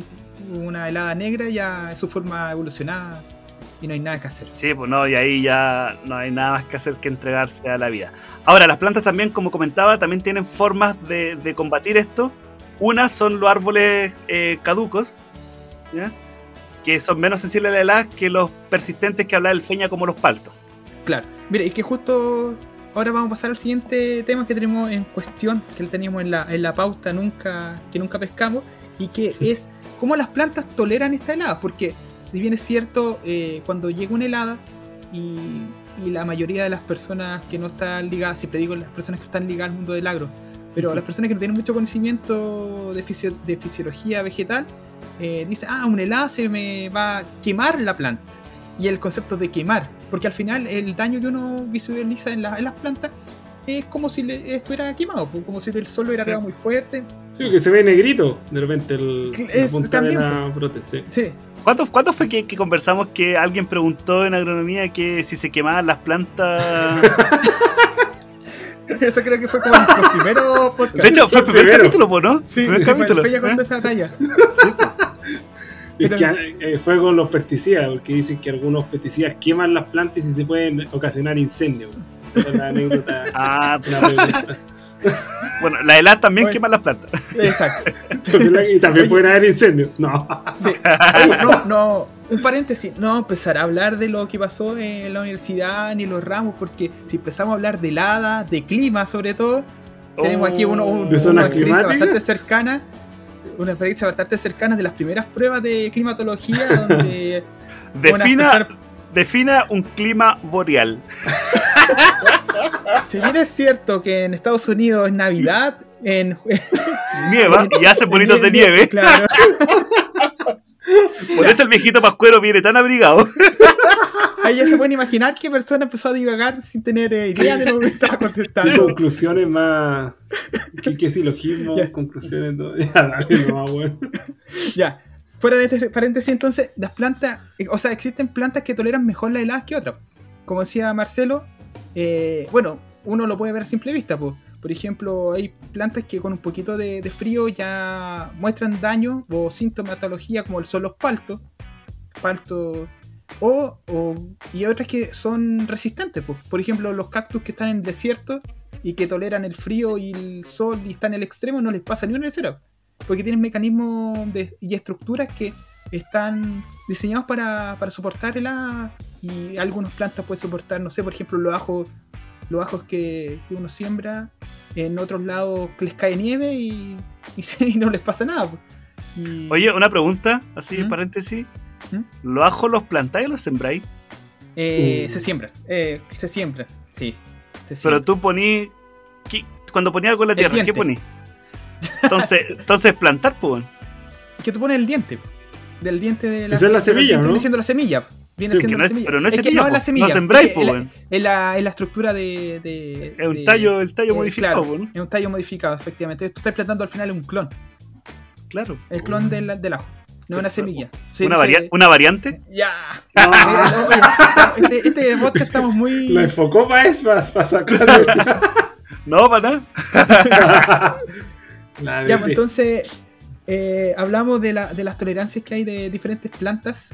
una helada negra ya es su forma evolucionada. y no hay nada que hacer. Sí, pues no, y ahí ya no hay nada más que hacer que entregarse a la vida. Ahora, las plantas también, como comentaba, también tienen formas de, de combatir esto. Una son los árboles eh, caducos, ¿ya? que son menos sensibles a la helada que los persistentes que habla el Feña como los paltos. Claro. Mira, y que justo ahora vamos a pasar al siguiente tema que tenemos en cuestión, que lo teníamos en la, en la pauta nunca, que nunca pescamos, y que es cómo las plantas toleran esta helada, porque si bien es cierto, eh, cuando llega una helada y, y la mayoría de las personas que no están ligadas, siempre digo las personas que están ligadas al mundo del agro, pero las personas que no tienen mucho conocimiento de, fisio- de fisiología vegetal, eh, dicen, ah, una helada se me va a quemar la planta. Y el concepto de quemar, porque al final el daño que uno visualiza en, la- en las plantas es como si le estuviera quemado, como si el sol hubiera Sí. pegado muy fuerte. Sí, que se ve negrito de repente el, Es- la punta también, de la brote, sí. Sí, ¿Cuánto, cuánto fue que, que conversamos que alguien preguntó en agronomía que si se quemaban las plantas? eso creo que fue como los primeros podcasts. De hecho, fue el primer primero. capítulo, ¿no? Sí, primer sí, capítulo. fue, ya ¿eh? contó esa talla. Sí. Es que eh, fue con los pesticidas, porque dicen que algunos pesticidas queman las plantas y se pueden ocasionar incendios. Esa era la anécdota. Ah, pregunta. bueno, la helada también Bueno. quema las plantas. Exacto. Y también Oye. pueden haber incendios. No. Sí. Oye, no, no, un paréntesis, no empezar a hablar de lo que pasó en la universidad ni los ramos, porque si empezamos a hablar de helada, de clima sobre todo, tenemos aquí uno, un- ¿De una bastante cercana, una experiencia bastante cercana de las primeras pruebas de climatología, donde Defina, Bueno, defina un clima boreal. si bien es cierto que en Estados Unidos es Navidad, en Nieva y hace bonitos de nieve. Claro. Por eso el viejito pascuero viene tan abrigado. Ahí ya se pueden imaginar qué persona empezó a divagar sin tener eh, idea de lo que estaba ¿Qué contestando. conclusiones más. ¿Qué, qué silogismo? Ya. Conclusiones. todo? Ya, dale, no, bueno. Ya. Fuera de este paréntesis, entonces, las plantas, eh, o sea, existen plantas que toleran mejor las heladas que otras. Como decía Marcelo, eh, bueno, uno lo puede ver a simple vista. po. Por ejemplo, hay plantas que con un poquito de, frío ya muestran daño o sintomatología, como son los paltos. Paltos. O, o- y otras que son resistentes. po. Por ejemplo, los cactus que están en el desierto y que toleran el frío y el sol y están en el extremo, no les pasa ni una cero porque tienen mecanismos y estructuras que están diseñados para, para soportar el agua y algunas plantas pueden soportar, no sé, por ejemplo, los ajos, los ajos que, que uno siembra, en otros lados les cae nieve y, y se- y no les pasa nada. pues. Y- Oye, una pregunta, así, ¿Mm? paréntesis. ¿Mm? ¿Los ajos los plantáis o los sembráis? eh, Uh. se siembra, eh, se siembra, sí. se Pero tú poní. ¿qué- Cuando ponías algo en la El tierra, ¿qué diente. poní? Entonces, entonces plantar, pues. que tú pones el diente, del diente de la, Esa es la pero el semilla, ¿no? La semilla. Viene Sí, siendo que no la es- semilla. pero no es que semilla, no es la po. semilla. No sembráis, po, es la-. Es la, es la estructura de. de- Es un de- tallo, el tallo eh, modificado, claro, pues, ¿no? Es un tallo modificado, efectivamente. Tú estás plantando al final un clon. Claro. El clon del, del ajo. No una Eso. semilla. Se Una, una variante. Ya. No. Este, este podcast estamos muy. La enfocó para eso, para, sacar. No, para nada. Ya, pues, entonces eh, hablamos de, la- de las tolerancias que hay de diferentes plantas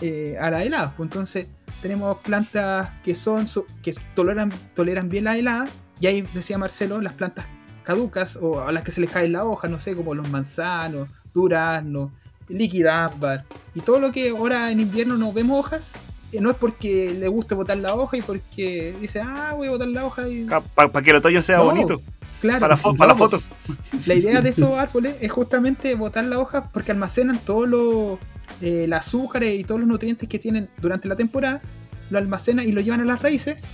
eh, a la helada. Pues, entonces tenemos plantas que son que toleran, toleran bien la helada y ahí decía Marcelo las plantas caducas o a las que se les cae la hoja, no sé, como los manzanos, duraznos, líquida ámbar y todo lo que ahora en invierno no vemos hojas. eh, No es porque le guste botar la hoja y porque dice, ah, voy a botar la hoja y. Para que el otoño sea No, bonito. Claro, Para la, fo- para la foto. la idea de esos árboles es justamente botar la hoja porque almacenan todos los eh, el azúcares y todos los nutrientes que tienen durante la temporada, lo almacenan y lo llevan a las raíces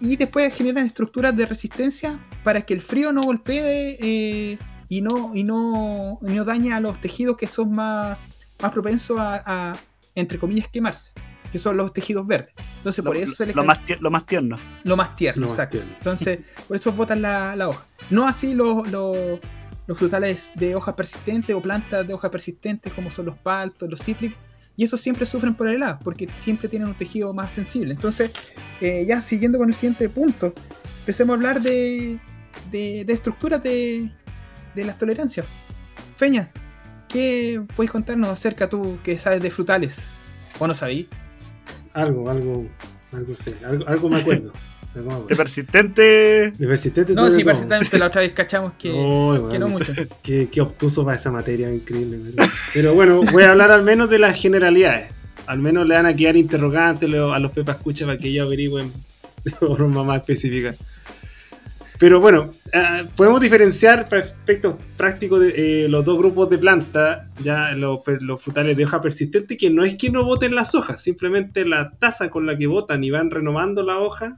y después generan estructuras de resistencia para que el frío no golpee eh, y no y no, y no dañe a los tejidos que son más, más propensos a, a, entre comillas quemarse, que son los tejidos verdes. Entonces Lo, por eso se les lo cae- más tier- lo más tierno. lo más tierno, No, exacto. Entonces, por eso botan la, la hoja. No así los, los, los frutales de hoja persistente o plantas de hoja persistente como son los paltos, los cítricos. Y esos siempre sufren por el helado, porque siempre tienen un tejido más sensible. Entonces, eh, ya siguiendo con el siguiente punto, empecemos a hablar de, de, de estructuras de, de las tolerancias. Feña, ¿qué puedes contarnos acerca tú que sabes de frutales? ¿O no sabí? Algo, algo, algo sé, algo, algo me acuerdo. De persistente. De persistente No, sí, persistente la otra vez cachamos que, que no mucho. Qué, qué obtuso para esa materia, increíble. ¿verdad? Pero bueno, voy a hablar al menos de las generalidades. Al menos le van a quedar interrogantes a los Pepa Escucha para que ellos averigüen de forma más específica. Pero bueno, eh, podemos diferenciar para efectos prácticos de, eh, los dos grupos de plantas, ya los, per- los frutales de hoja persistente, que no es que no boten las hojas, simplemente la tasa con la que botan y van renovando la hoja,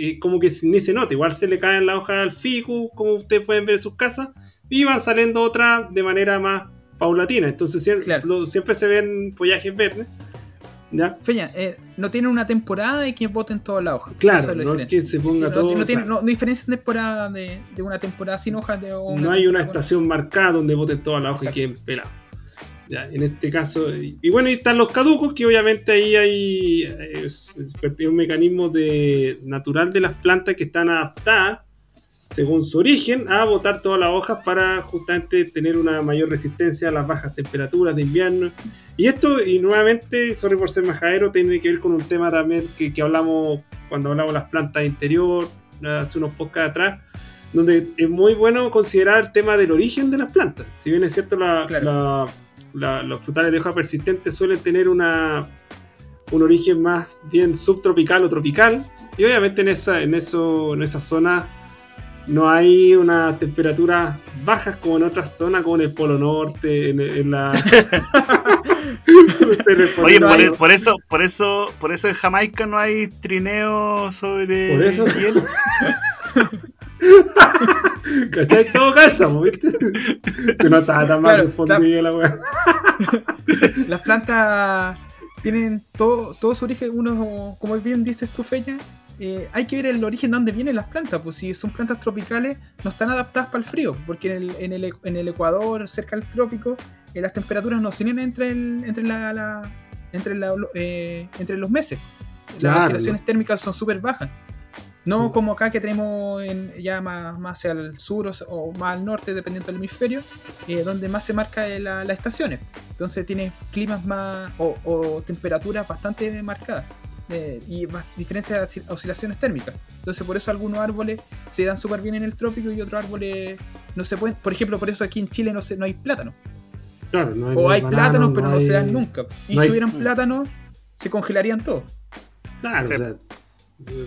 que como que ni se nota, igual se le caen las hojas al ficu, como ustedes pueden ver en sus casas, y van saliendo otras de manera más paulatina. Entonces sie- Claro. lo- siempre se ven follajes verdes. ¿Ya? Feña, eh, no tiene una temporada de que voten todas las hojas. Claro, no es que se ponga no, todo. no tiene, claro. no, no diferencia en temporada de, de una temporada sin hojas de o No hay una estación marcada donde boten todas las hojas y queden pelados. Ya, en este caso, y, y bueno, ahí están los caducos, que obviamente ahí hay es, es un mecanismo de, natural de las plantas que están adaptadas, según su origen, a botar todas las hojas para justamente tener una mayor resistencia a las bajas temperaturas de invierno. Y esto, y nuevamente, sorry por ser majadero, tiene que ver con un tema también que, que hablamos cuando hablamos de las plantas de interior, hace unos podcasts atrás, donde es muy bueno considerar el tema del origen de las plantas. Si bien es cierto, la- Claro. la- la- los frutales de hoja persistente suelen tener una, un origen más bien subtropical o tropical, y obviamente en esa, en eso, en esa zona no hay unas temperaturas bajas como en otras zonas, como en el Polo Norte, en, en la. Oye, por eso, por eso, por eso en Jamaica no hay trineo sobre Por eso. hielo. ¿Cachai? Todo calza, ¿viste? Si no estaba tan mal Claro, respondida la weá. Las plantas tienen todo, todo su origen, uno, como bien dices tú, Feña, eh, hay que ver el origen de dónde vienen las plantas, pues si son plantas tropicales no están adaptadas para el frío, porque en el, en el, en el Ecuador, cerca del trópico, eh, las temperaturas no oscilan entre, el, entre, la, la- entre, la- eh, entre los meses. Claro, Las oscilaciones térmicas son súper bajas. No Sí. como acá que tenemos en- ya más, más hacia el sur o, o más al norte, dependiendo del hemisferio, eh, donde más se marca eh, la- las estaciones. Entonces tiene climas más o, o temperaturas bastante marcadas eh, y más diferentes oscil- oscilaciones térmicas. Entonces por eso algunos árboles se dan súper bien en el trópico y otros árboles no se pueden. Por ejemplo, por eso aquí en Chile no, se, no hay plátano. Claro, no hay, O hay banano, plátanos, pero no, hay- se dan nunca. Y no si hubieran plátanos, se congelarían todos. Claro, Sí. o sea,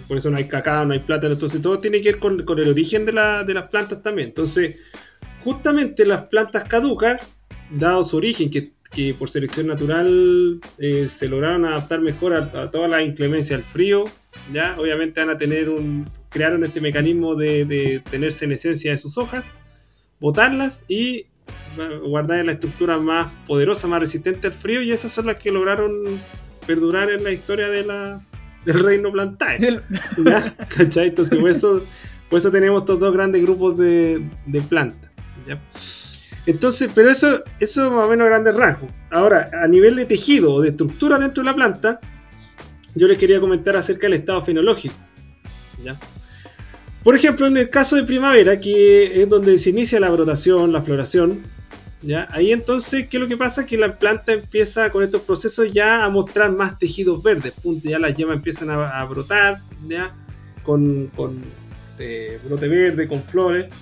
por eso no hay cacao, no hay plátano, entonces todo tiene que ver con, el origen de, la- de las plantas también. Entonces, justamente las plantas caducas, dado su origen, que, por selección natural eh, se lograron adaptar mejor a, a toda la inclemencia al frío, ya obviamente van a tener un, crearon este mecanismo de, de tener senescencia de sus hojas, botarlas y guardar la estructura más poderosa, más resistente al frío, y esas son las que lograron perdurar en la historia de la, del reino plantae. ¿ya? ¿Cachai? Entonces, por eso, por eso tenemos estos dos grandes grupos de, de plantas. ¿ya? Entonces, pero eso, eso más o menos grandes rasgos. Ahora, a nivel de tejido o de estructura dentro de la planta, yo les quería comentar acerca del estado fenológico. ¿ya? Por ejemplo, en el caso de primavera, que es donde se inicia la brotación, la floración, ¿ya? ahí entonces, ¿qué es lo que pasa? Que la planta empieza con estos procesos ya a mostrar más tejidos verdes, punto, ya las yemas empiezan a, brotar, ¿ya? con, con eh, brote verde, con flores.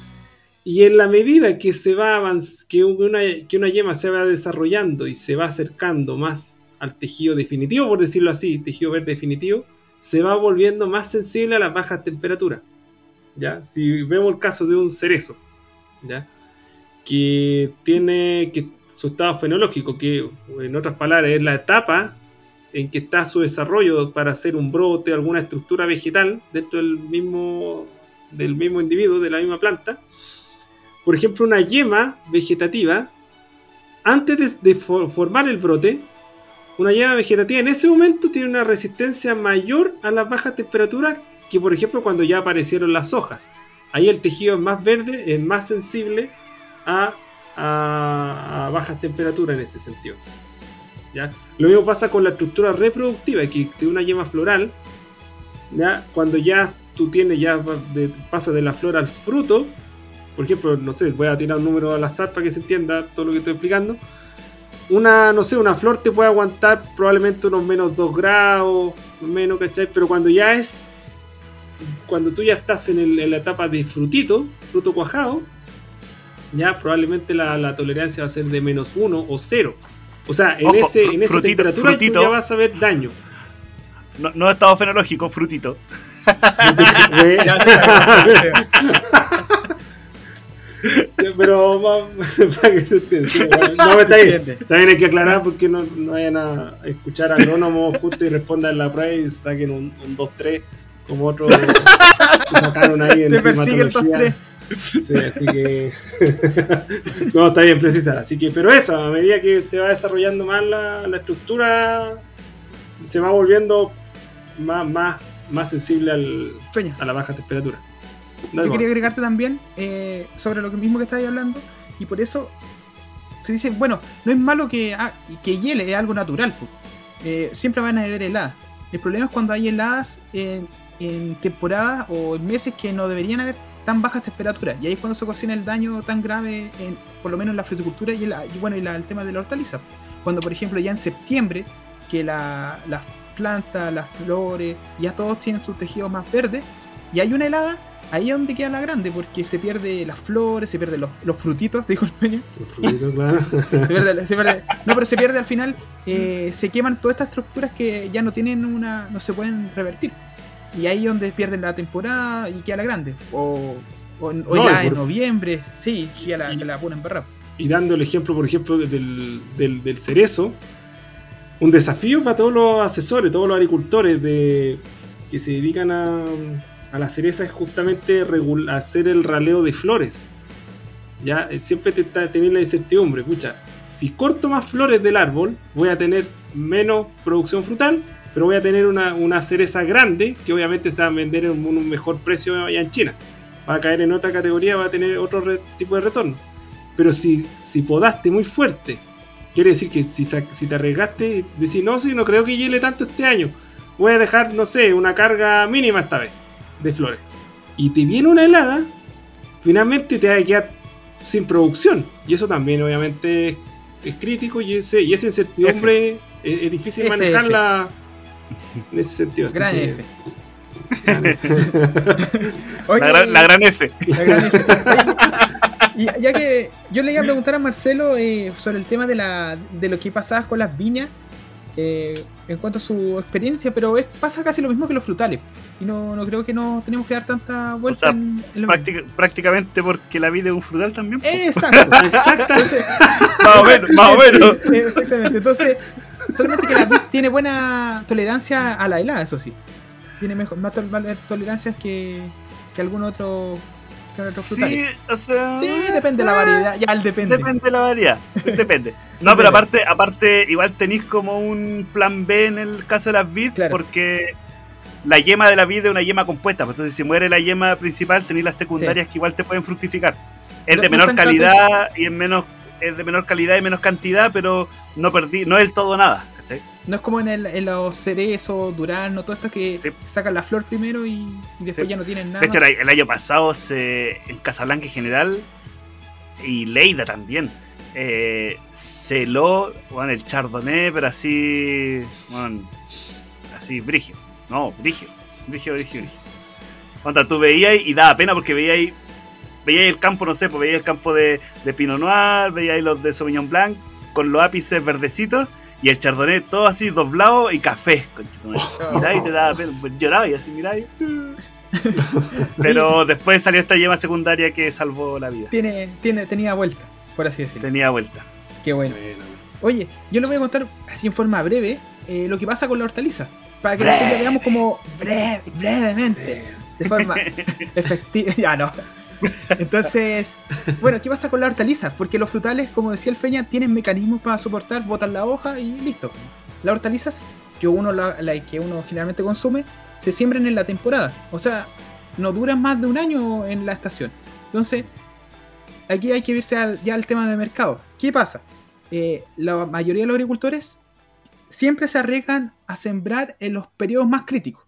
Y en la medida que se va que una, que una yema se va desarrollando y se va acercando más al tejido definitivo, por decirlo así, tejido verde definitivo, se va volviendo más sensible a las bajas temperaturas. ¿ya? Si vemos el caso de un cerezo, ¿ya? Que tiene su estado fenológico, que en otras palabras es la etapa en que está su desarrollo para hacer un brote, alguna estructura vegetal dentro del mismo, del mismo individuo, de la misma planta. Por ejemplo, una yema vegetativa, antes de, de for- formar el brote, una yema vegetativa en ese momento tiene una resistencia mayor a las bajas temperaturas que, por ejemplo, cuando ya aparecieron las hojas. Ahí el tejido es más verde, es más sensible a, a- a bajas temperaturas en este sentido. ¿ya? Lo mismo pasa con la estructura reproductiva, que de una yema floral, ¿ya? cuando ya tú tienes, ya pasa de la flor al fruto, por ejemplo, no sé, voy a tirar un número al azar para que se entienda todo lo que estoy explicando. una, no sé, una flor te puede aguantar probablemente unos menos 2 grados, menos, ¿cachai? Pero cuando ya es, cuando tú ya estás en, en la etapa de frutito, fruto cuajado, ya probablemente la, la tolerancia va a ser de menos 1 o 0. O sea, en, Ojo, ese, en esa frutito- temperatura tú frutito. ya vas a ver daño. No, no estado fenológico, frutito. Pero más- para que se entienda. No, está bien. También hay que aclarar porque no, no vayan a escuchar agrónomos justo y respondan la prueba y saquen un, un 2-3 como otros que sacaron ahí en Te persigue el climatología. Sí, así que. no, está bien precisar. Así que, pero eso, a medida que se va desarrollando más la, la estructura, se va volviendo más, más, más sensible al, Peña, a la baja temperatura. Yo quería agregarte también eh, sobre lo mismo que estabas hablando, y por eso se dice, bueno, no es malo que, ah, que hiele, es algo natural, pues. Eh, siempre van a haber heladas. El problema es cuando hay heladas en, en temporadas o en meses que no deberían haber tan bajas temperaturas, y ahí es cuando se cocina el daño tan grave, en, por lo menos en la fruticultura y, en la- y bueno, y la- el tema de la hortaliza. Cuando, por ejemplo, ya en septiembre, que la- las plantas, las flores, ya todos tienen sus tejidos más verdes, y hay una helada, ahí es donde queda la grande, porque se pierde las flores, se pierden los, los frutitos, dijo el peña. Se pierde, se pierde- no, pero se pierde al final, eh, se queman todas estas estructuras que ya no tienen una, no se pueden revertir. Y ahí es donde pierden la temporada y queda la grande. O, o, o No, ya en por- noviembre, sí, que la, y- la ponen barra. y dando el ejemplo, por ejemplo, del, del, del cerezo, un desafío para todos los asesores, todos los agricultores de, que se dedican a, a la cereza es justamente hacer el raleo de flores. Ya eh, siempre te está teniendo la incertidumbre, escucha, si corto más flores del árbol, voy a tener menos producción frutal, pero voy a tener una, una cereza grande que obviamente se va a vender en un, un mejor precio allá en China. Va a caer en otra categoría, va a tener otro re- tipo de retorno. Pero si, si podaste muy fuerte, quiere decir que si, si te arriesgaste decís, no, sí, no creo que hiele tanto este año, voy a dejar, no sé, una carga mínima esta vez de flores. Y te viene una helada, finalmente te va a quedar sin producción. Y eso también, obviamente, es, crítico y, ese, y esa incertidumbre es, es difícil Ese manejarla en ese sentido. Gran que- F. Oye, La gran, la gran F. La gran F. Y ya que yo le iba a preguntar a Marcelo eh, sobre el tema de, la, de lo que pasaba con las viñas eh, en cuanto a su experiencia, pero es, pasa casi lo mismo que los frutales. Y no, no creo que no tenemos que dar tanta vuelta sea, en, en lo Práctica- prácticamente porque la vida es un frutal también. Exacto. Entonces, Más o menos, más o menos. eh, Exactamente. Entonces, solamente que la vid tiene buena tolerancia a la helada, eso sí. Tiene mejor, más tol- más tolerancias que, que algún otro, Sí, o sea. Sí, depende de la variedad. Ya, el depende. Depende de la variedad. Depende. No, pero aparte, aparte, igual tenéis como un plan B en el caso de las vid, Claro. porque la yema de la vid es una yema compuesta. pues Entonces, si muere la yema principal, tenéis las secundarias que igual te pueden fructificar. Es de no menor calidad y es menos es de menor calidad y menos cantidad, pero no perdí, no es el todo nada, ¿cachai? No es como en, el, en los cerezos, durazno, todo esto que Sí. sacan la flor primero y, y después Sí. ya no tienen nada. De hecho, el año pasado se, en Casablanca en general y Leida también eh, celó bueno, el chardonnay, pero así, bueno, así, brigio. No, brigio, brigio, brigio, brigio. Onda, tú veías y daba pena porque veías veías el campo, no sé, pues veías el campo de, de Pinot Noir, veías los de Sauvignon Blanc con los ápices verdecitos y el chardonnay todo así doblado y café, conchetumare. Mirá y te daba pena, pues lloraba y así mirá y... Pero después salió esta yema secundaria que salvó la vida. Tiene, tiene, tenía vuelta, por así decirlo. Tenía vuelta. Qué bueno. Bueno, Oye, yo les voy a contar así en forma breve eh, lo que pasa con la hortaliza. Para que nosotros lo veamos como breve, brevemente. De forma efectiva. Ya no. Entonces, bueno, ¿qué pasa con la hortaliza? Porque los frutales, como decía el Feña, tienen mecanismos para soportar, botan la hoja y listo. Las hortalizas que uno, la que uno generalmente consume se siembran en la temporada. O sea, no duran más de un año en la estación. Entonces, aquí hay que irse al- ya al tema de mercado. ¿Qué pasa? Eh, la mayoría de los agricultores siempre se arriesgan a sembrar en los periodos más críticos.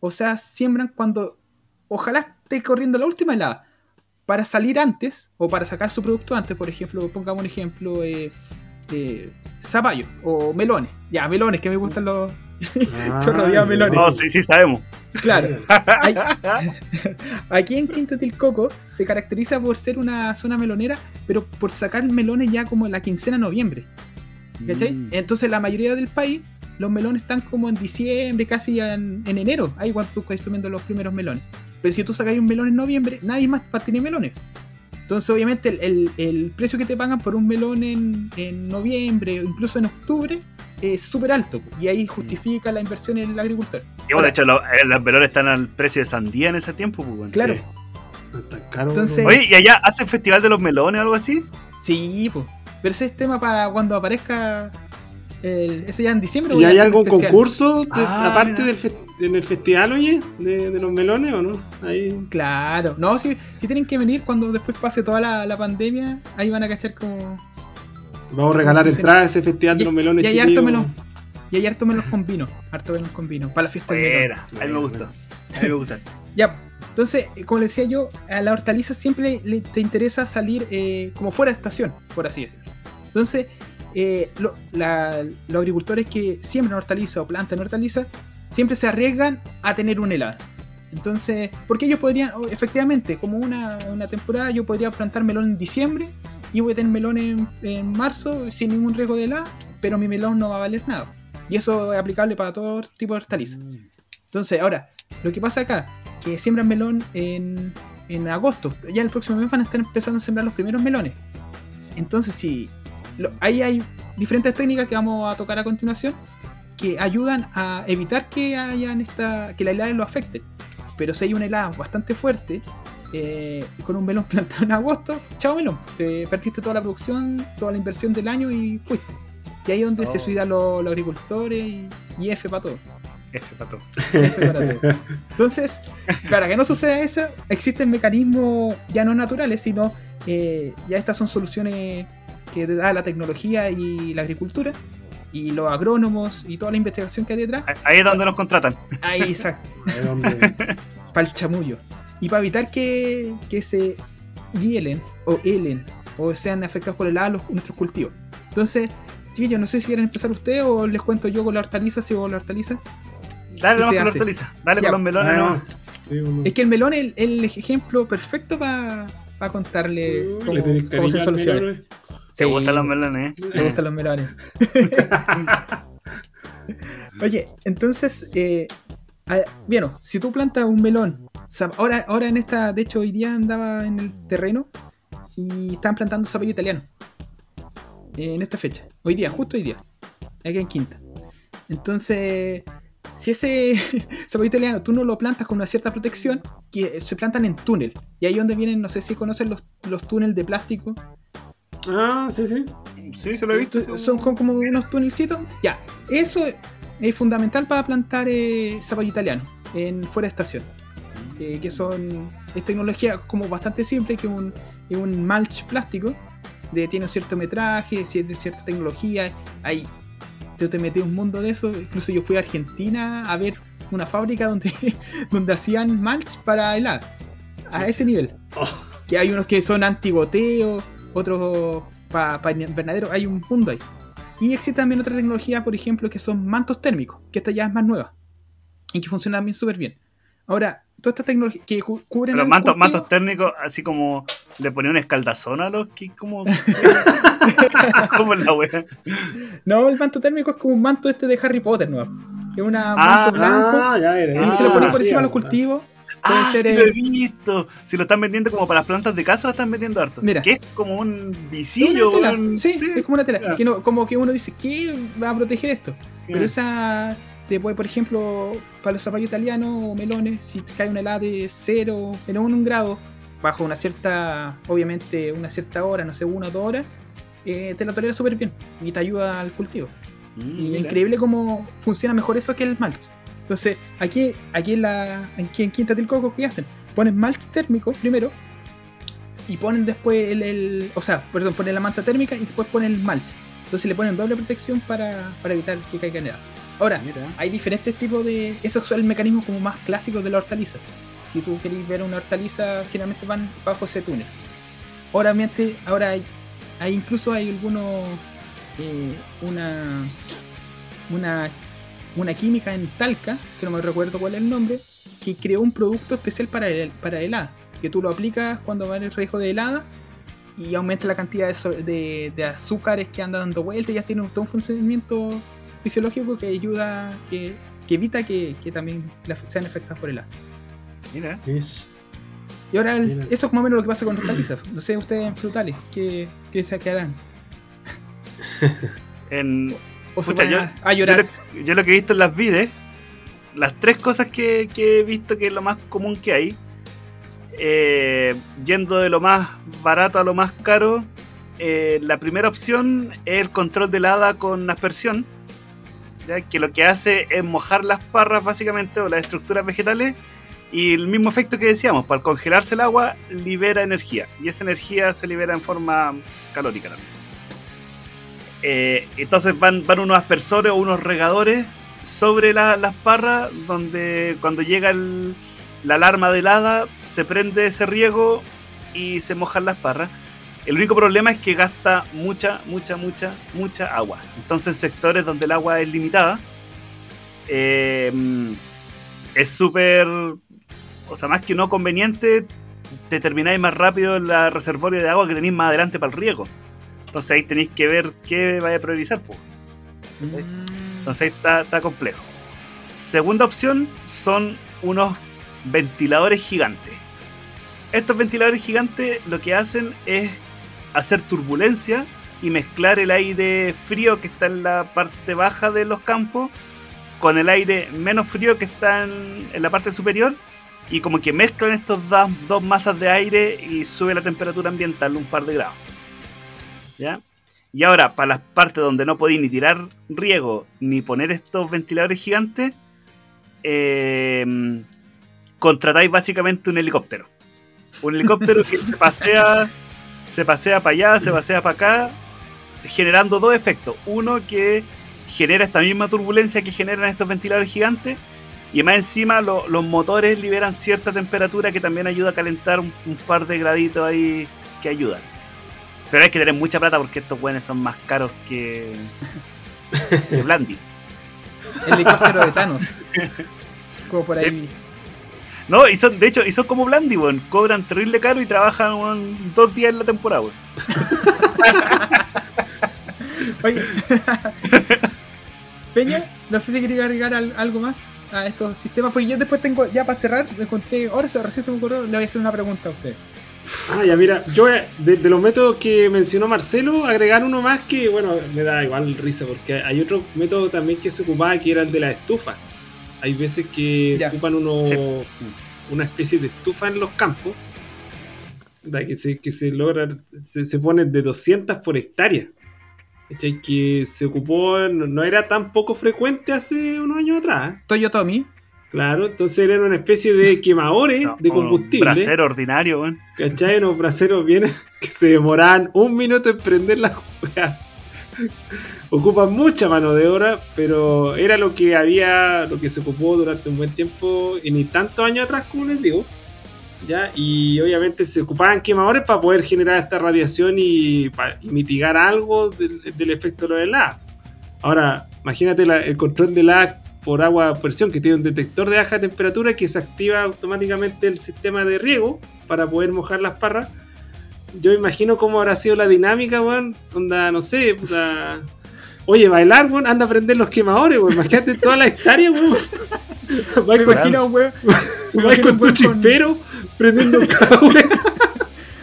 O sea, siembran cuando ojalá esté corriendo la última helada para salir antes o para sacar su producto antes. Por ejemplo, pongamos un ejemplo, eh, eh, zapallo o melones. Ya, melones, que me gustan los. Ah, Chorro de melones. No, sí, sí sabemos. Claro. Hay- aquí en Quinta Tilcoco se caracteriza por ser una zona melonera, pero por sacar melones ya como en la quincena de noviembre. ¿Cachai? Mm. Entonces la mayoría del país, los melones están como en diciembre, casi en, en enero. Ahí cuando tú estás comiendo los primeros melones. Pero si tú sacas un melón en noviembre, nadie más pa- tiene melones. Entonces obviamente el, el- el precio que te pagan por un melón en, en noviembre o incluso en octubre es súper alto. Y ahí justifica la inversión en el agricultor. Y bueno, de hecho, los, eh, los melones están al precio de sandía en ese tiempo, pues, bueno. Claro. Sí. Entonces- Oye, ¿y allá hacen festival de los melones o algo así? Sí, pues. Pero ese es tema para cuando aparezca el, ese ya en diciembre. ¿Y hay algún especial. concurso de- Ah, aparte mira. del en el festival, oye, de, de los melones o no? Ahí. Claro, no, si, si tienen que venir cuando después pase toda la, la pandemia, ahí van a cachar como. Vamos a regalar entradas a ese festival de Y- los melones. y hay harto melón. Y hay harto melos con vino, harto melos con vino, para la fiesta del melón. Buena, a mí me gustó. A mí me gusta. Ya, entonces, eh, como le decía yo, a la hortaliza siempre le, te interesa salir eh, como fuera de estación, por así decirlo. Entonces, eh, los agricultores que siembran hortaliza o plantan hortaliza, siempre se arriesgan a tener un helado. Entonces, porque ellos podrían, efectivamente, como una, una temporada, yo podría plantar melón en diciembre y voy a tener melón en, marzo sin ningún riesgo de helada, pero mi melón no va a valer nada. Y eso es aplicable para todo tipo de hortaliza. Entonces, ahora, lo que pasa acá, que siembran melón en, en agosto. Ya el próximo mes van a estar empezando a sembrar los primeros melones. Entonces, sí, lo- ahí hay diferentes técnicas que vamos a tocar a continuación que ayudan a evitar que hayan esta, que la helada lo afecte. Pero si hay una helada bastante fuerte, eh, con un melón plantado en agosto, chao melón, te perdiste toda la producción, toda la inversión del año y fuiste. Y ahí es donde se Oh. suicidan los, los agricultores y, y F para todo. F para todo. F para todo. Entonces, para que no suceda eso, existen mecanismos ya no naturales, sino eh, ya estas son soluciones que te da la tecnología y la agricultura y los agrónomos y toda la investigación que hay detrás. Ahí es donde nos contratan. Ahí, exacto, Ahí donde- para el chamullo. Y para evitar que, que se hielen o helen o sean afectados por el helado los- nuestros cultivos. Entonces, chiquillos, no sé si quieren empezar ustedes o les cuento yo con la hortaliza, si con la hortaliza. Dale ¿Qué nomás se con la hortaliza. Dale Ya. con los melones Ah, sí, uno- Es que el melón es el, el ejemplo perfecto para contarle Uy, cómo, se soluciona. Te Sí, gustan los melones, ¿eh? Me gustan los melones. Oye, entonces, eh, bien, si tú plantas un melón, o sea, ahora, ahora en esta, de hecho hoy día andaba en el terreno y estaban plantando zapallo italiano. eh, en esta fecha, hoy día, justo hoy día, aquí en Quinta. Entonces, si ese zapallo italiano tú no lo plantas con una cierta protección, que se plantan en túnel. Y ahí donde vienen, no sé si conocen los, los túneles de plástico, Ah, sí, sí. Sí, se lo he visto. son con- como unos túnelcitos. Ya, eso es fundamental para plantar eh, zapallo italiano en fuera de estación. Eh, que son. Es tecnología como bastante simple, que un, es un mulch plástico. De, tiene un cierto metraje, ci- de cierta tecnología. Hay, yo te metí un mundo de eso. Incluso yo fui a Argentina a ver una fábrica donde, donde hacían mulch para helada. A ese nivel. Oh. Que hay unos que son antigoteo, otros para invernadero. Hay un mundo ahí. Y existe también otra tecnología, por ejemplo, que son mantos térmicos, que esta ya es más nueva. Y que funciona también súper bien. Ahora, toda esta tecnología que cu- cubren Pero mantos, mantos térmicos, así como le ponía un escaldazón a los que como. como la wea. No, el manto térmico es como un manto este de Harry Potter, ¿no? Es un Ah, manto blanco. Ah, ya era. y ah, se lo ponen por sí, encima de los ah. cultivos. Ah, ser sí lo he visto. Si lo están vendiendo como para las plantas de casa, lo están vendiendo harto. Mira. Que es como un visillo, weón. sí, es como una tela. ya. Que no- como que uno dice, ¿qué va a proteger esto? Pero esa te puede, por ejemplo, para los zapallos italianos o melones, si te cae una helada de 0, menos un grado, bajo una cierta, obviamente, una cierta hora, no sé, una o dos horas, eh, te la tolera súper bien y te ayuda al cultivo. Mm, Y mira. increíble cómo funciona mejor eso que el mulch. Entonces, aquí, aquí, en, la, aquí en Quinta del Coco, ¿qué hacen? Ponen mulch térmico primero y ponen después el, el- O sea, perdón, ponen la manta térmica y después ponen el mulch. Entonces le ponen doble protección para, para evitar que caiga nada. Ahora, Mira. hay diferentes tipos de. Esos son el mecanismo como más clásicos de la hortaliza. Si tú querés ver una hortaliza, generalmente van bajo ese túnel. Obviamente, ahora hay, hay incluso hay algunos eh, una, una, una química en Talca, que no me recuerdo cuál es el nombre, que creó un producto especial para, el, para helada, que tú lo aplicas cuando va en el riesgo de helada y aumenta la cantidad de, so- de- de azúcares que andan dando vueltas y ya tiene todo un funcionamiento fisiológico que ayuda, que, que evita que, que también la- sean afectadas por helada. Mira. Ish. Y ahora el- Mira. eso es más o menos lo que pasa con hortalizas. No sé ustedes en frutales, ¿qué, qué se quedarán? En, O Pucha, yo- a, a yo, llorar. lo, yo lo que he visto en las vides, las tres cosas que, que he visto que es lo más común que hay, eh, yendo de lo más barato a lo más caro, eh, la primera opción es el control de helada con aspersión, ¿ya? que lo que hace es mojar las parras básicamente o las estructuras vegetales y el mismo efecto que decíamos, pues, al congelarse el agua libera energía y esa energía se libera en forma calórica también. Eh, entonces van, unos aspersores o unos regadores sobre la- las parras donde cuando llega la alarma de helada se prende ese riego y se mojan las parras. El único problema es que gasta mucha, mucha, mucha, mucha agua. Entonces en sectores donde el agua es limitada eh, es súper, o sea, más que no conveniente, te termináis más rápido en la reservorio de agua que tenéis más adelante para el riego. Entonces ahí tenéis que ver qué vaya a priorizar. Mm. Entonces ahí está, está complejo. Segunda opción son unos ventiladores gigantes. Estos ventiladores gigantes lo que hacen es hacer turbulencia y mezclar el aire frío que está en la parte baja de los campos con el aire menos frío que está en, la parte superior y como que mezclan estos dos, dos masas de aire y sube la temperatura ambiental un par de grados. Y ahora, para las partes donde no podéis ni tirar riego ni poner estos ventiladores gigantes, eh, contratáis básicamente un helicóptero. Un helicóptero que se pasea, se pasea para allá, se pasea para acá, generando dos efectos. Uno que genera esta misma turbulencia que generan estos ventiladores gigantes. Y más encima lo- los motores liberan cierta temperatura que también ayuda a calentar un, un par de graditos ahí que ayudan. Pero hay que tener mucha plata porque estos buenos son más caros que, que Blandi. El helicóptero de Thanos. Como por Sí. ahí. No, y son, de hecho, y son como Blandi, weón. Cobran terrible caro y trabajan dos días en la temporada, weón. Oye. Peña, no sé si quería agregar al- algo más a estos sistemas, porque yo después tengo, ya para cerrar, me encontré, ahora se- recién se me ocurrió, le voy a hacer una pregunta a usted. Ah, ya mira, yo eh, de, de los métodos que mencionó Marcelo, agregar uno más que, bueno, me da igual risa, porque hay otro método también que se ocupaba que era el de la estufa. Hay veces que Ya. ocupan uno, Sí. una especie de estufa en los campos, que se, que se logra, se, se pone de 200 por hectárea. Que se ocupó, no, no era tan poco frecuente hace unos años atrás. ¿eh? Claro, entonces eran una especie de quemadores No, de un combustible. brasero ordinario, weón. ¿Cachai? Unos braceros vienen que se demoraban un minuto en prender la weá. Ocupan mucha mano de obra, pero era lo que había, lo que se ocupó durante un buen tiempo, y ni tantos años atrás, como les digo. ¿ya? Y obviamente se ocupaban quemadores para poder generar esta radiación y, pa- y mitigar algo del, del efecto de lo del. Ahora, imagínate la- el control del helada por agua a presión que tiene un detector de baja temperatura que se activa automáticamente el sistema de riego para poder mojar las parras. Yo imagino cómo habrá sido la dinámica, weón. Onda, no sé, puta. Oye, bailar, weón, anda a prender los quemadores, weón. Imagínate toda la hectárea, weón. Me imagino, weón. me imagino con tu chispero prendiendo cada weón.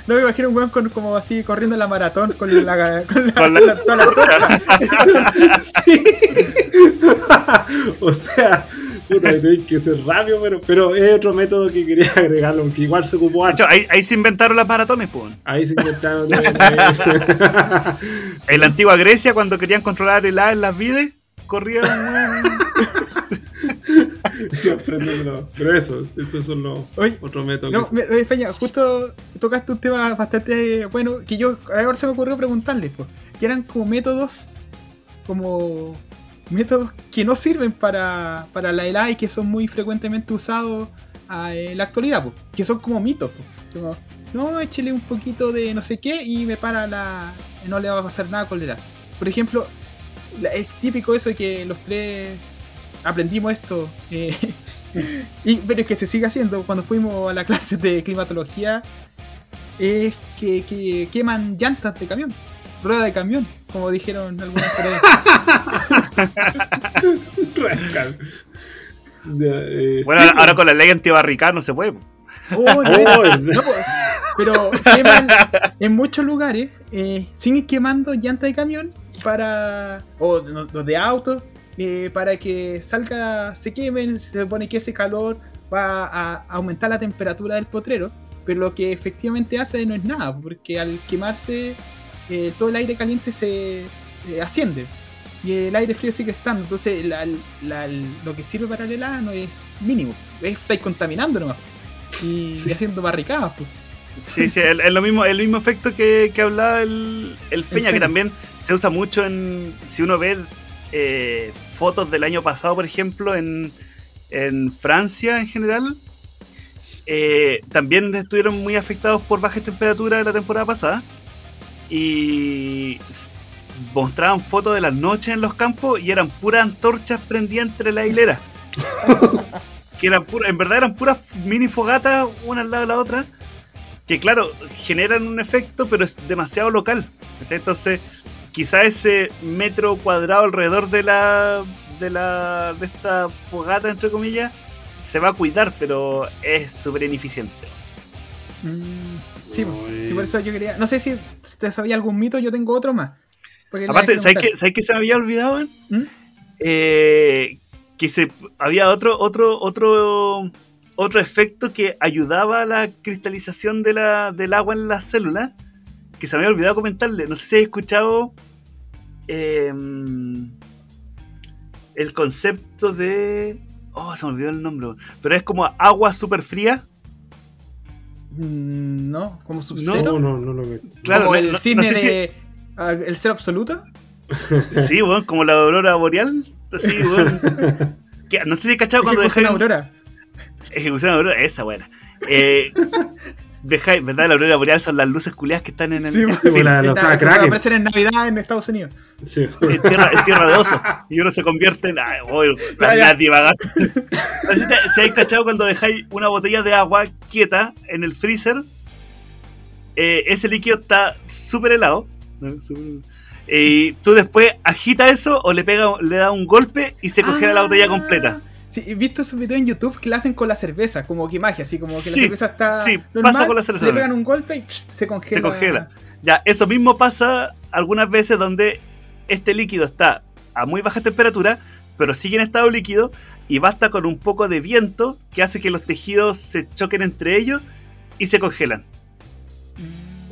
No me imagino un weón con, como así corriendo la maratón con la, con la, Con la- la- toda la. Sí. o sea, puta, tenéis que ser rápido, pero, pero es otro método que quería agregarlo, aunque igual se ocupó antes. ahí, ahí se inventaron las maratones, pues. Ahí se inventaron. En la antigua Grecia, cuando querían controlar el A en las vides, corrían. Pero eso, esos son los Oye, otros métodos. No, me- oye, Peña, justo tocaste un tema bastante bueno que yo ahora se me ocurrió preguntarle, pues, que eran como métodos, como métodos que no sirven para, para la y que son muy frecuentemente usados ah, en la actualidad, pues, que son como mitos, pues. Como, no, échele un poquito de no sé qué y me para la. no le va a pasar nada con la helada. por ejemplo, es típico eso de que los tres aprendimos esto, eh, y, pero es que se sigue haciendo cuando fuimos a la clase de climatología, es que, que queman llantas de camión, rueda de camión, como dijeron ahí. Ya, eh, Bueno, ahora- ahora con la ley antibarricada no se puede. Oh. No, pero queman en muchos lugares, eh, siguen quemando llantas de camión para. o de, o de autos, eh, para que salga, se quemen. Se supone que ese calor va a aumentar la temperatura del potrero, pero lo que efectivamente hace no es nada, porque al quemarse, eh, todo el aire caliente se eh, asciende. Y el aire frío sigue estando, entonces la- la- lo que sirve para el helado es mínimo, es, estáis contaminando nomás y, Sí. haciendo barricadas. Pues. Sí, sí, es lo mismo, el mismo efecto que, que hablaba el, el Feña, que Feña. también se usa mucho en. Si uno ve eh, fotos del año pasado, por ejemplo, en, en Francia en general, eh, también estuvieron muy afectados por bajas temperaturas la temporada pasada. Y mostraban fotos de las noches en los campos y eran puras antorchas prendidas entre la hilera. que eran puras, en verdad eran puras mini fogatas una al lado de la otra que claro, generan un efecto, pero es demasiado local. Entonces, quizá ese metro cuadrado alrededor de la de la de esta fogata entre comillas se va a cuidar, pero es súper ineficiente. Mm, sí, por eso yo quería. No sé si te sabía algún mito, yo tengo otro más. Aparte, ¿sabes qué, ¿sabes qué se me había olvidado? ¿Mm? Eh, que se había otro otro otro otro efecto que ayudaba a la cristalización de la, del agua en las células que se me había olvidado comentarle no sé si has escuchado eh, el concepto de oh se me olvidó el nombre pero es como agua súper fría Mm, No, como No, sub-cero. no, no lo veo. Claro, como no- el no- no cine sé si- de. ah, ¿El cero absoluto? sí bueno, como la aurora boreal así bueno. Que- no sé si has cachado cuando Ejecución dejáis aurora. Ejecución aurora, esa buena. Eh, dejáis, ¿verdad? La aurora boreal son las luces culiadas que están en el Sí, en film. la- los Esta- que va a Kraken. aparecer en Navidad en Estados Unidos. Sí. en tierra, en tierra de oso. Y uno se convierte en. Ay, oh, las. No sé si, si habéis cachado cuando dejáis una botella de agua quieta en el freezer, eh, ese líquido está súper helado. Y tú después agitas eso o le pega, le da un golpe y se congela la Ah, botella completa. Sí, he visto esos videos en YouTube que lo hacen con la cerveza, como que magia, así como que Sí, la cerveza está. sí, normal, pasa con la cerveza Le pegan un golpe y pss, se congela. Se congela. Ya, eso mismo pasa algunas veces donde este líquido está a muy baja temperatura, pero sigue en estado líquido y basta con un poco de viento que hace que los tejidos se choquen entre ellos y se congelan.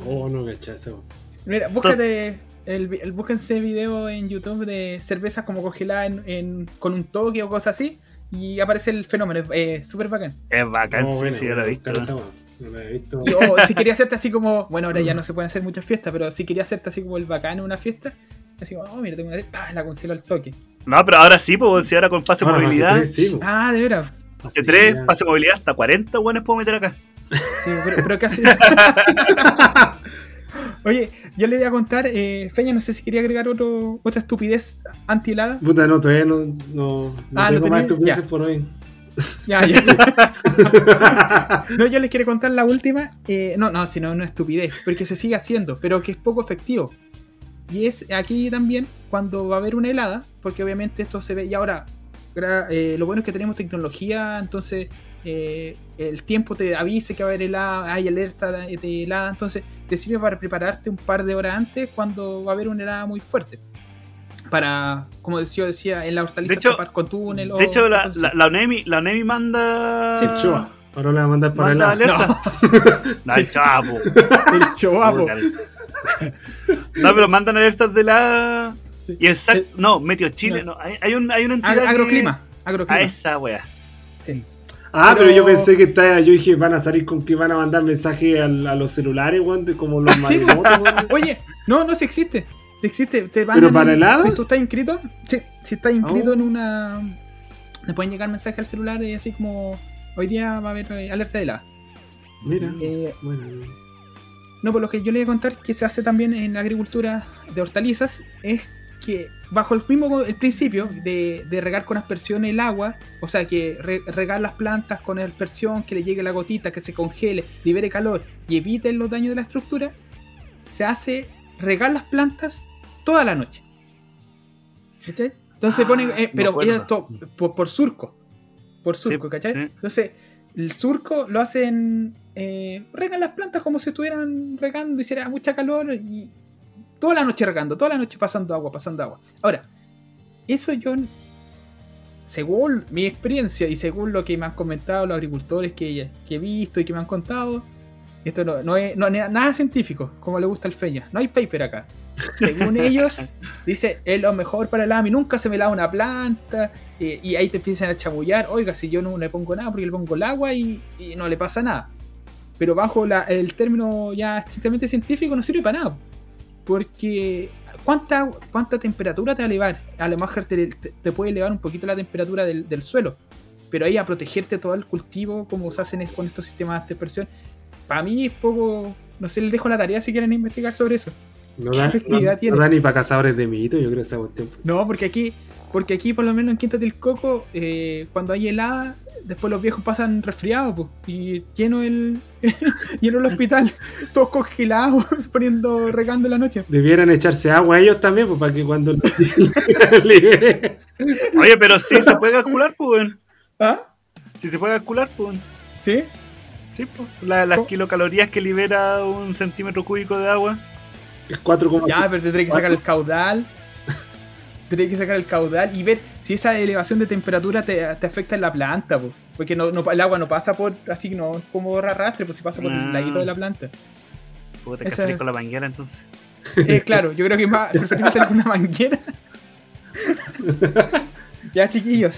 Oh, no, cachai, eso. Mira, búscate. El, el, búsquense video en YouTube de cervezas como congeladas en, en- con un toque o cosas así. Y aparece el fenómeno. Es eh, súper bacán. Es bacán, Oh, sí, bueno, sí, ya lo he visto. ¿no? weá. No lo he visto. Y, si quería hacerte así como. Bueno, ahora ya no se pueden hacer muchas fiestas, pero si quería hacerte así como el bacán en una fiesta. Así como, oh, mira, tengo una. ¡pah! La congelo al toque. No, pero ahora sí, pues si ahora con pase de movilidad, sí, po. Ah, de veras. Sí, 3, ya. pase de movilidad, hasta 40 buenos puedo meter acá. Sí, pero, pero casi. Oye, yo le voy a contar, eh, Feña, no sé si quería agregar otro, otra estupidez anti-helada. Puta, no, todavía no, no, no Ah, ¿no tengo más estupideces Ya. por hoy. Ya, ya. no, yo les quiero contar la última. eh, no, no, sino una estupidez, porque se sigue haciendo, pero que es poco efectivo. Y es aquí también cuando va a haber una helada, porque obviamente esto se ve. Y ahora, eh, lo bueno es que tenemos tecnología, entonces eh, el tiempo te avise que va a haber helada, hay alerta de, de helada, entonces te sirve para prepararte un par de horas antes cuando va a haber una helada muy fuerte. Para, como decía, decía en la hortaliza, De hecho- tapar con túnel De hecho, la, la, la UNEMI, la UNEMI manda. Sí, El Choa. Ahora le va a mandar para el Manda lado. alerta. No, el chapo. el choapo. No, pero mandan alertas de la. Y el SAC. No, Meteo Chile. No, hay, hay, un, hay una entidad. Que- agroclima. A esa wea. Sí. Ah, pero... Pero- yo pensé que está, yo dije, van a salir con que van a mandar mensajes al- a, los celulares, weón, de como los Sí. Oye, no, no, si existe. Si existe. Te van ¿Pero para helada? Si tú estás inscrito, sí, si estás inscrito Oh. en una. Le pueden llegar mensajes al celular y así como. Hoy día va a haber eh, alerta de helada. Mira, Eh, bueno. no, por lo que yo le voy a contar que se hace también en la agricultura de hortalizas es que bajo el mismo el principio de, de regar con aspersión el agua, o sea, que re- regar las plantas con aspersión, que le llegue la gotita, que se congele, libere calor y evite los daños de la estructura, se hace regar las plantas toda la noche. ¿Cachai? Entonces Ah, ponen, eh, pero era to- por, por surco. Por Sí, surco, ¿cachai? sí. Entonces, el surco lo hacen. Eh, regan las plantas como si estuvieran regando, hiciera mucha calor y toda la noche regando, toda la noche pasando agua, pasando agua. Ahora, eso yo, según mi experiencia y según lo que me han comentado los agricultores que, que he visto y que me han contado, esto no, no es, no es nada científico, como le gusta al Feña. No hay paper acá. Según ellos, dice, es lo mejor para el AMI. Nunca se me lava una planta. eh, y ahí te empiezan a chamullar. Oiga, si yo no le pongo nada porque le pongo el agua y, y no le pasa nada. Pero bajo la- el término ya estrictamente científico no sirve para nada. Porque ¿cuánta, cuánta temperatura te va a elevar? A lo mejor te, te- puede elevar un poquito la temperatura del, del suelo. Pero ahí a protegerte todo el cultivo, como se hacen con estos sistemas de dispersión, para mí es poco... No sé, les dejo la tarea si quieren investigar sobre eso. No ¿Qué da, no- da ni para cazadores de mito, yo creo esa cuestión. No, porque aquí, porque aquí por lo menos en Quinta del Coco, eh, cuando hay helada, después los viejos pasan resfriados, pues, y lleno el, lleno el hospital, todos congelados, poniendo, regando en la noche. Debieran echarse agua ellos también, pues para que cuando libere. Oye, pero sí se puede calcular, pues. ¿Ah? Sí se puede calcular, pues. ¿Sí? Sí, pues. La- las ¿Cómo? kilocalorías que libera un centímetro cúbico de agua. Es 4,5. Ya, pero tendré que sacar el caudal. Tendré que sacar el caudal y ver si esa elevación de temperatura te, te afecta en la planta. Porque no, no- el agua no pasa por así no como arrastre, pues si pasa por Ah. el ladito de la planta. Puta, Esa- con la manguera entonces. Eh, claro, yo creo que más preferible salir con una manguera. ya, chiquillos,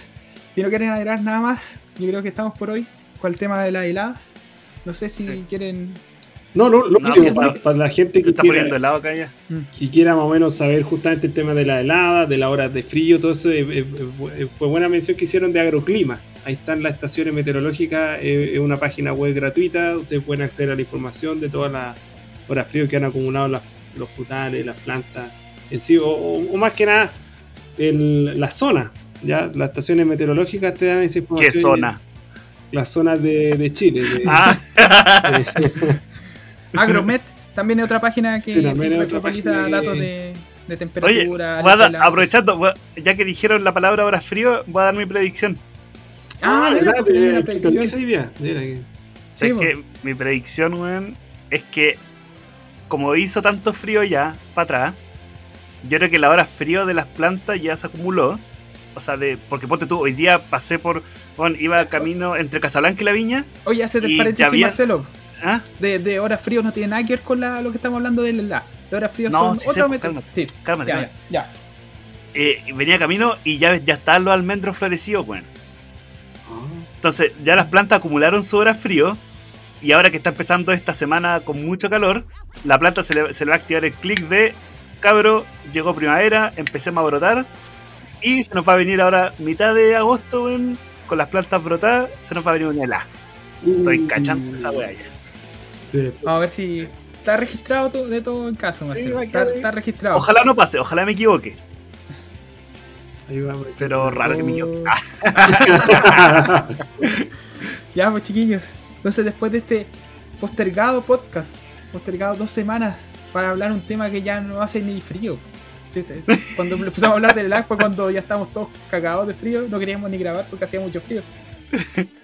si no quieren agregar nada más, yo creo que estamos por hoy con el tema de las heladas. No sé si Sí. quieren. No, no, lo No, que para, está- para la gente Se que está quiera, poniendo helado acá ya. que quiera más o menos saber justamente el tema de la helada, de las horas de frío, todo eso, eh, eh, eh, fue buena mención que hicieron de agroclima. Ahí están las estaciones meteorológicas, eh, es una página web gratuita, ustedes pueden acceder a la información de todas las horas frío que han acumulado las- los frutales, las plantas en sí, o, o- o más que nada el- la zona. ¿ya? Las estaciones meteorológicas te dan esa ¿Qué información. zona? Las zonas de, de Chile. de- Ah, de- Agromet también es otra página que Sí, también es que otra actualiza página que- datos de, de Oye, temperatura. voy a dar- la- aprovechando, voy a- ya que dijeron la palabra horas frío, voy a dar mi predicción. Ah, mira, ¿verdad? porque hay una predicción. Mira que- Sí, es que mi predicción, weón, es que como hizo tanto frío ya para atrás, yo creo que la hora frío de las plantas ya se acumuló. O sea, de, porque ponte tú, hoy día pasé por, bueno, iba camino entre Casablanca y La Viña. Oye, hace y el paréntesis, había- Marcelo. ¿Ah? De, de horas fríos no tiene nada que ver con la- lo que estamos hablando de la. De horas fríos No, son sí sé, método. cálmate, Sí, Cálmate, ya, ya. Eh, venía camino y ya, ya estaban los almendros florecidos, weón. Ah. Entonces, ya las plantas acumularon su hora frío. Y ahora que está empezando esta semana con mucho calor, la planta se le, se le va a activar el clic de cabro, llegó primavera, empecemos a brotar. Y se nos va a venir ahora mitad de agosto, weón, con las plantas brotadas, se nos va a venir una helada. Estoy cachando esa weá ya. Sí. Vamos a ver si está registrado todo, de todo en caso, Sí, está, registrado. Ojalá no pase, ojalá me equivoque. Ahí vamos. Pero raro que me equivoque. Oh. Ya, pues chiquillos. Entonces, después de este postergado podcast, postergado dos semanas para hablar un tema que ya no hace ni frío. Cuando empezamos a hablar del agua, cuando ya estábamos todos cagados de frío, no queríamos ni grabar porque hacía mucho frío.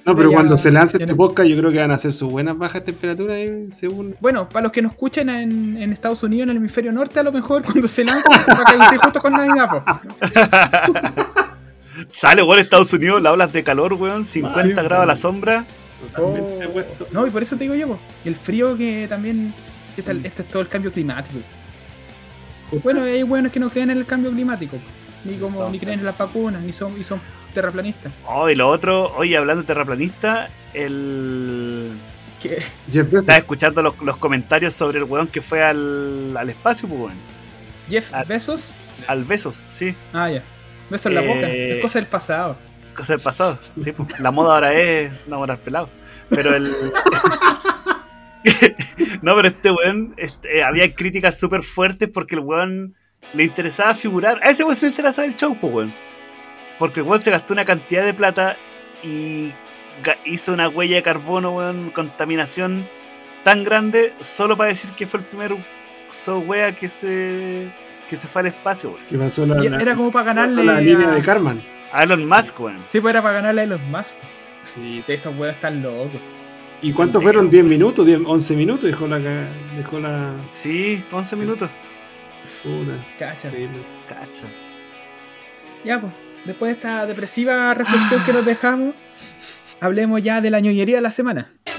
No, pero Ya- cuando se lance este no- podcast, yo creo que van a ser sus buenas bajas temperaturas, eh, según. Bueno, para los que nos escuchen en, en Estados Unidos, en el hemisferio norte, a lo mejor cuando se lance, va a caer justo con Navidad. Sale, weón, Estados Unidos, las olas de calor, weón, 50 Sí, grados a la sombra. Totalmente Oh, no, y por eso te digo yo, po, el frío que también. si está- Esto es todo el cambio climático. Bueno, hay buenos que no creen en el cambio climático, po, ni como No. ni creen en las vacunas, ni son, y son terraplanistas. Oh, y lo otro, oye, hablando de terraplanista, el. Bezos. Estaba escuchando los, los comentarios sobre el weón que fue al, al espacio, pues, weón. Jeff Ah. Bezos, Al Besos, sí. ah, ya. Besos en la boca, Eh. es cosa del pasado. Cosa del pasado. Sí, pues. La moda ahora es enamorar pelado. Pero el. no, pero este weón. este, eh, había críticas súper fuertes porque el weón le interesaba figurar. A ese weón se le interesaba el show, pues, weón. Porque el weón se gastó una cantidad de plata y hizo una huella de carbono, weón, contaminación tan grande solo para decir que fue el primer so wea que se que se fue al espacio, weón. Que pasó la, Y la- era como para ganarle. la línea a- de Carman. A Elon Musk, weón. Sí, pues era para ganarle a los más. Sí. Esos weones están locos. ¿Y cuántos fueron? ¿10 minutos? ¿10, 11 minutos? Dejó la. Dejó la. Sí, 11 minutos. Puta, Cacha. increíble. Cacho. Ya, pues, después de esta depresiva reflexión que nos dejamos, hablemos ya de la ñoñería de la semana.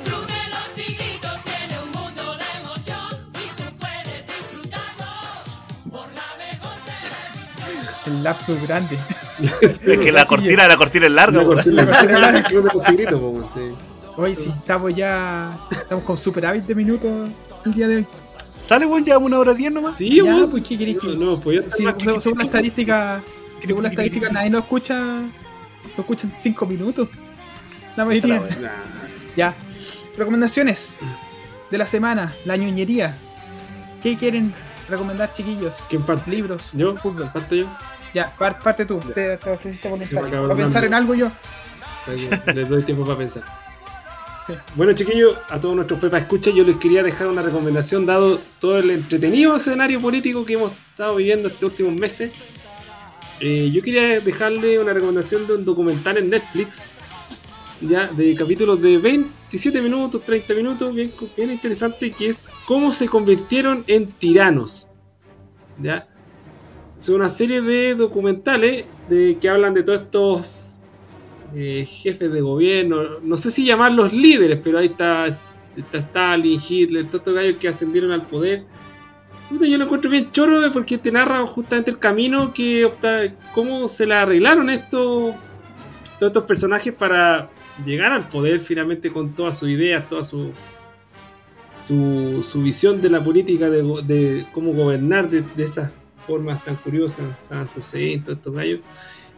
El lapsus grande. Es que la cortina, la cortina es larga, La cortina- La cortina sí. Hoy sí, estamos ya. Estamos con superávit de minutos el día de hoy. Sale, weón, llevamos una hora 10 nomás. Sí, Ya, weón. pues, ¿qué queréis que- No, no, pues ya Sí, según, que- según la estadística, según la estadística, nadie lo escucha. Lo escuchan 5 minutos. La mayoría. La. Ya. Recomendaciones de la semana, la ñoñería. ¿Qué quieren recomendar, chiquillos? ¿Quién parte? Libros, ¿Yo? fútbol. ¿Parto yo? Ya, par- parte tú. Ya. Te, te ofreciste Para pensar en algo yo. Les doy tiempo para pensar. Bueno, chiquillos, a todos nuestros Pepa Escucha, yo les quería dejar una recomendación, dado todo el entretenido escenario político que hemos estado viviendo estos últimos meses. Eh, yo quería dejarle una recomendación de un documental en Netflix, ya de capítulos de 27 minutos, 30 minutos, bien, bien interesante, que es cómo se convirtieron en tiranos. ¿ya? Es una serie de documentales de, que hablan de todos estos eh, jefes de gobierno, no sé si llamarlos líderes, pero ahí está, está Stalin, Hitler, todos estos gallos que ascendieron al poder. Yo lo encuentro bien choro eh, porque te narra justamente el camino que opta, cómo se la arreglaron estos, estos personajes para llegar al poder finalmente con todas sus ideas, toda su, su, visión de la política, de, cómo gobernar de, esas formas tan curiosas, San Hussein, todos estos gallos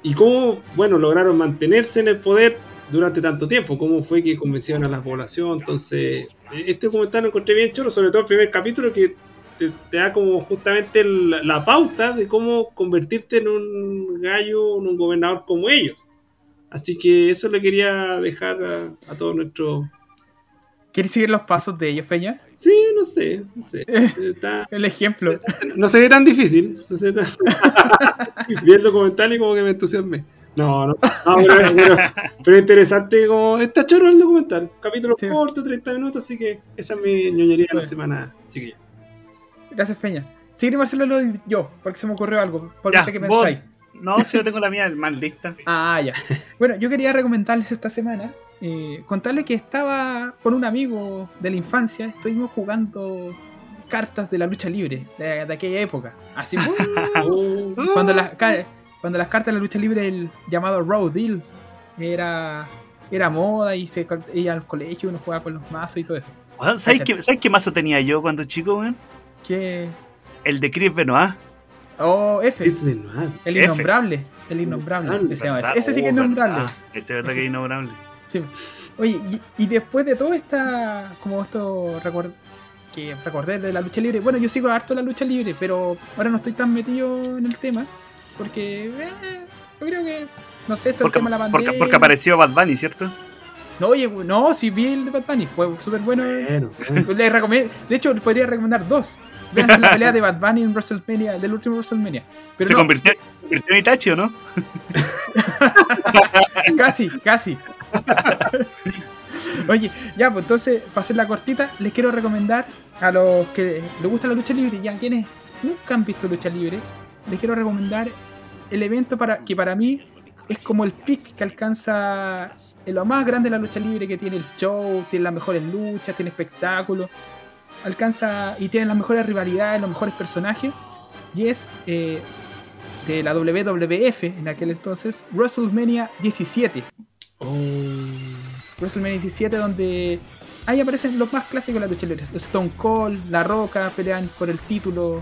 y cómo, bueno, lograron mantenerse en el poder durante tanto tiempo, cómo fue que convencieron a la población. Entonces, este documental lo encontré bien chulo, sobre todo el primer capítulo que te, da como justamente la pauta de cómo convertirte en un gallo, en un gobernador como ellos. Así que eso le quería dejar a, a todos nuestros... ¿Quieres seguir los pasos de ellos, Peña? Sí, no sé, no sé. Está- El ejemplo. no se ve tan difícil. No se ve tan... Vi el documental y como que me entusiasmé. No, no, no, pero, pero- pero interesante como está choro el documental. Capítulo Sí. corto, 30 minutos, así que esa es mi ñoñería de la semana, chiquilla. Gracias, Peña. Seguir Marcelo lo yo, porque se me ocurrió algo. Por Ya, vos. pensáis. No, si yo tengo la mía más lista. Ah, ya. Bueno, yo quería recomendarles esta semana, eh, contarles que estaba con un amigo de la infancia, estuvimos jugando cartas de la lucha libre de, de aquella época. Así, Oh, cuando, las, cuando las cartas de la lucha libre, el llamado Road Deal, era, era moda y se iba al colegio, uno jugaba con los mazos y todo eso. ¿Sabes qué, ¿Sabes qué mazo tenía yo cuando chico, weón? Que. El de Chris Benoit. Oh, F, Benoit. el F. innombrable. El innombrable. que se llama ¿verdad? ese. Ese sí que es Oh, innombrable. verdad. Ese es verdad que es innombrable. Sí. Oye, y, y después de todo esta, como esto recuer- que recordé de la lucha libre, bueno, yo sigo harto la lucha libre, pero ahora no estoy tan metido en el tema, porque eh, yo creo que, no sé, esto es el Porque, tema de la porque, pandemia. porque apareció Bad Bunny, ¿cierto? No, oye, no, si vi el de Bad Bunny, fue súper bueno. Bueno, bueno. Recomiendo, de hecho, le podría recomendar dos. Vean la pelea de Bad Bunny en WrestleMania, del último WrestleMania. Pero Se no, convirtió, convirtió en Itachi, ¿o no? Casi, casi. Oye, ya, pues entonces, para hacer la cortita, les quiero recomendar a los que les gusta la lucha libre, ya quienes nunca han visto lucha libre, les quiero recomendar el evento para que para mí es como el pick que alcanza en lo más grande de la lucha libre, que tiene el show, tiene las mejores luchas, tiene espectáculos, alcanza y tiene las mejores rivalidades, los mejores personajes, y es eh, de la WWF en aquel entonces, WrestleMania 17. Oh, WrestleMania 17 donde ahí aparecen los más clásicos de la lucha libre. Stone Cold, La Roca pelean por el título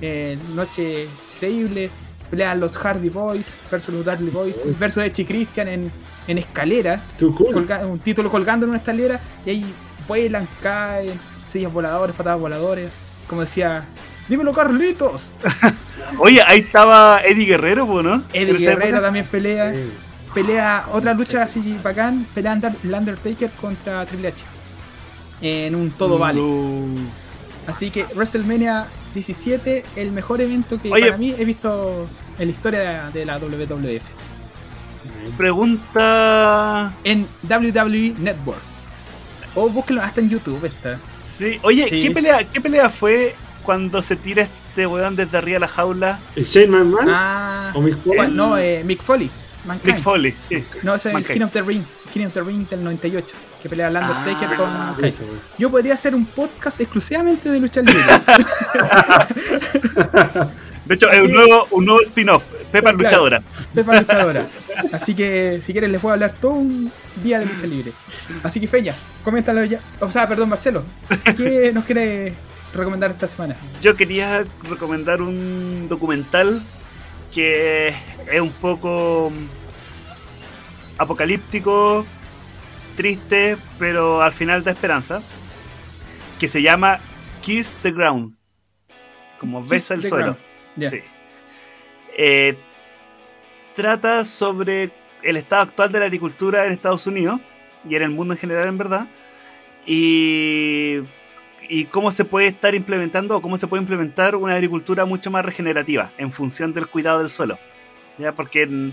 eh, Noche Increíble, pelean los Hardy Boys versus los Dudley Boys versus Edge y Christian en, en escalera, too cool. colga- un título colgando en una escalera y ahí vuelan, caen, sillas voladores, patadas voladores, como decía, dímelo Carlitos. Oye, ahí estaba Eddie Guerrero, ¿no? Eddie Guerrero época. también pelea. Sí. Pelea otra lucha así bacán. Pelea el Undertaker contra Triple H. En un todo vale. Así que WrestleMania 17, el mejor evento que Oye. para mí he visto en la historia de, de la WWF. Pregunta. En WWE Network. O búsquenlo hasta en YouTube está. Sí. Oye, Sí. ¿qué, pelea, ¿qué pelea fue cuando se tira este weón desde arriba de la jaula? ¿El Shane McMahon? Ah, ¿O Mick Foley? ¿cuál? no, eh, Mick Foley. Mankind. Mick Foley, sí. No, ese es el. King of the Ring. King of the Ring del 98. Que pelea Undertaker Ah, con Ah, Kane. esa, güey. Yo podría hacer un podcast exclusivamente de lucha libre. De hecho, es un nuevo, un nuevo spin-off. Pepa Claro. Luchadora. Pepa Luchadora. Así que si quieren les puedo hablar todo un día de lucha libre. Así que Feña, coméntalo ya. O sea, perdón, Marcelo. ¿Qué nos quiere recomendar esta semana? Yo quería recomendar un documental que es un poco apocalíptico, triste, pero al final da esperanza. Que se llama Kiss the Ground. Como besa el suelo. Sí. Eh, trata sobre el estado actual de la agricultura en Estados Unidos y en el mundo en general, en verdad. Y, y cómo se puede estar implementando o cómo se puede implementar una agricultura mucho más regenerativa en función del cuidado del suelo. ¿ya? Porque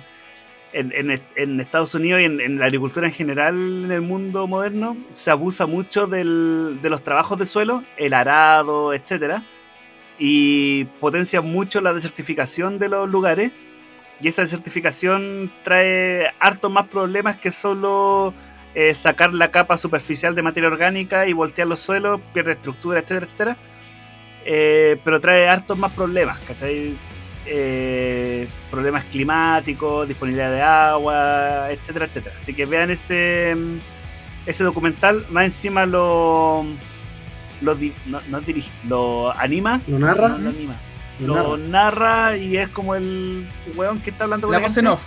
en, en- en- Estados Unidos y en, en la agricultura en general en el mundo moderno se abusa mucho del- de los trabajos de suelo, el arado, etcétera y potencia mucho la desertificación de los lugares. Y esa desertificación trae hartos más problemas que solo eh, sacar la capa superficial de materia orgánica y voltear los suelos, pierde estructura, etcétera, etcétera. Eh, pero trae hartos más problemas, ¿cachai? Eh, problemas climáticos, disponibilidad de agua, etcétera, etcétera. Así que vean ese, ese documental. Más encima lo, lo, di- no, no dirige, lo anima ¿Lo narra? no, lo anima. Lo Lo narra. narra y es como el weón que está hablando con La la, voz en gente. off.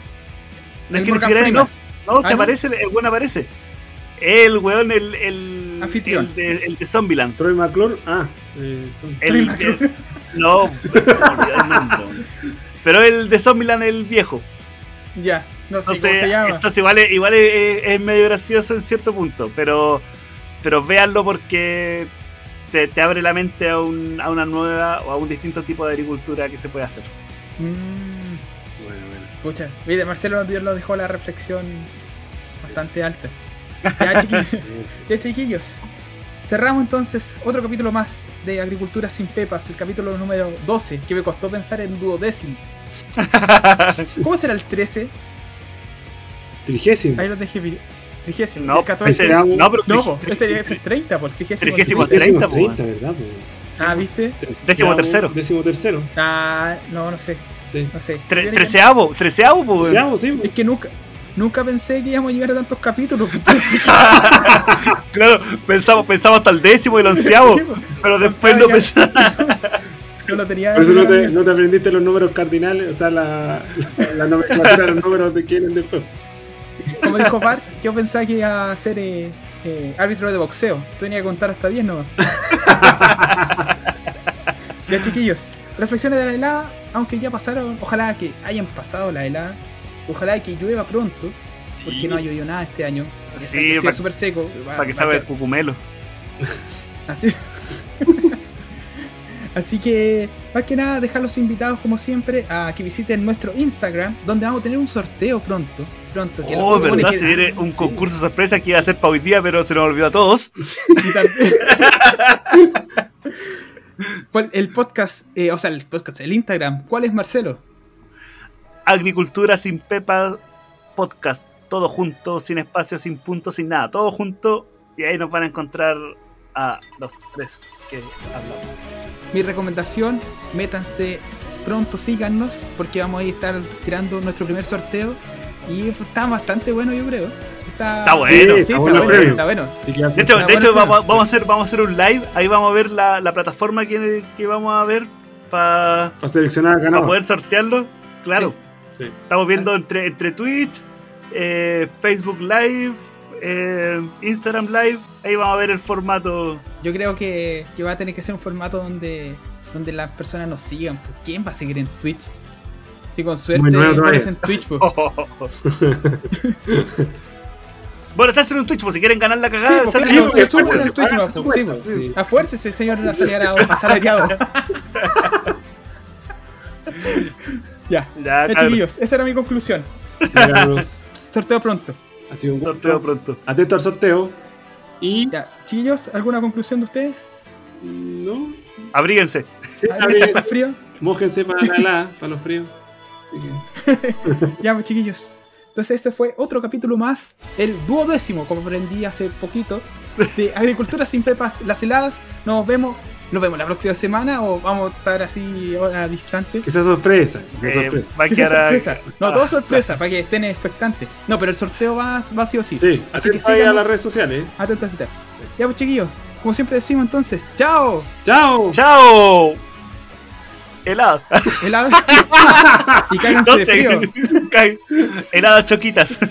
No es que ni siquiera es en off. No, se ¿no? aparece, el weón aparece. El weón, el. el Anfitrión. El de, el de Zombieland. Troy McClure. Ah, eh, son- El, Troy McClure. No, se me olvidó el. Pero el de Zombieland, el viejo. Ya, no sé cómo Entonces, se llama. entonces igual, es, igual es, es medio gracioso en cierto punto. Pero, pero véanlo porque te, te abre la mente a, un, a una nueva o a un distinto tipo de agricultura que se puede hacer. Mm, Bueno, bueno. pucha, mire, Marcelo nos lo dejó la reflexión bastante alta. Ya, chiquillos. ya, chiquillos. Cerramos entonces otro capítulo más de Agricultura sin Pepas, el capítulo número 12, que me costó pensar en duodécimo. ¿Cómo será el 13? Trigésimo. Ahí lo dejé. Trigésimo. No, el 14. ese- no, pero No, ese ese es 30, por trigésimo. Trigésimo treinta. 30, po, 30, ¿verdad? po? Sí, Ah, ¿viste? Décimo tercero. Décimo tercero. Ah, no, no sé, Sí. no sé. Tre- treceavo, treceavo, po, weón. Seamos, sí. Es que nunca, nunca pensé que íbamos a llegar a tantos capítulos. entonces- Claro, pensamos, pensamos hasta el décimo y el onceavo, Sí, po. pero después no Pensaba pensamos. No lo tenía. Por eso no te, no te aprendiste los números cardinales, o sea, la, la, la nomenclatura de los números de quién después. Como dijo Bart, yo pensaba que iba a ser eh, eh, árbitro de boxeo. Tenía que contar hasta 10 nomás. ya, chiquillos. Reflexiones de la helada, aunque ya pasaron, ojalá que hayan pasado la helada. Ojalá que llueva pronto, porque no ha llovido nada este año. Sí, Este sido pa- súper seco. Para que sabe el cucumelo. Así. Así que, más que nada, dejar los invitados, como siempre, a que visiten nuestro Instagram, donde vamos a tener un sorteo pronto. Pronto. que Oh, verdad, se viene un Sí. concurso sorpresa que iba a ser para hoy día, pero se nos olvidó a todos. Y también- ¿Cuál- el podcast, eh, o sea, el podcast, el Instagram, ¿cuál es Marcelo? Agricultura sin Pepa Podcast. Todo junto, sin espacio, sin punto, sin nada. Todo junto. Y ahí nos van a encontrar a los tres que hablamos. Mi recomendación, métanse pronto, síganos, porque vamos a estar tirando nuestro primer sorteo. Y está bastante bueno, yo creo. Está, Está bueno. Sí, Está está, bueno está bueno. De hecho, de hecho vamos, vamos a hacer, vamos a hacer un live. Ahí vamos a ver la, la plataforma que, que vamos a ver para para seleccionar ganador. poder sortearlo. Claro. Sí, sí. Estamos viendo entre, entre Twitch, eh, Facebook Live, eh, Instagram Live. Ahí vamos a ver el formato. Yo creo que, que va a tener que ser un formato donde donde las personas nos sigan. Pues, ¿Quién va a seguir en Twitch? Si con suerte pones en Twitch, pues. bueno, se hacen un Twitch, por si quieren ganar la Sí, cagada, pues, salen claro, en se Twitch. suben en se Twitch, pagan no, pues, sí, cuenta, pues. sí. Afuércese, señor asalariado. ya, Ya, ya cabrón. chiquillos, esa era mi conclusión. Sorteo pronto. Ha sido un Sorteo gusto. pronto. Atento al sorteo. Y. Ya, chiquillos, ¿alguna conclusión de ustedes? No. Abríguense. ¿Alguien abre- está frío? Mójense para la helada, para los fríos. Así que- Ya, pues, chiquillos. Entonces, este fue otro capítulo más, el duodécimo, como aprendí hace poquito, de Agricultura sin Pepas, las heladas. Nos vemos, nos vemos la próxima semana o vamos a estar así ahora distante. Que sea sorpresa. que sea Eh, sorpresa. va a Que sea quedar. sorpresa. No, Ah, todo sorpresa, para que estén expectantes. No, pero el sorteo va, va sí o sí. Sí, Así que ahí a las redes sociales. ¿eh? Atentos a citar. Ya, pues, chiquillos, como siempre decimos entonces, ¡chao! ¡Chao! ¡Chao! Heladas. Heladas. y cáganse No de frío. sé. Caen. Heladas choquitas.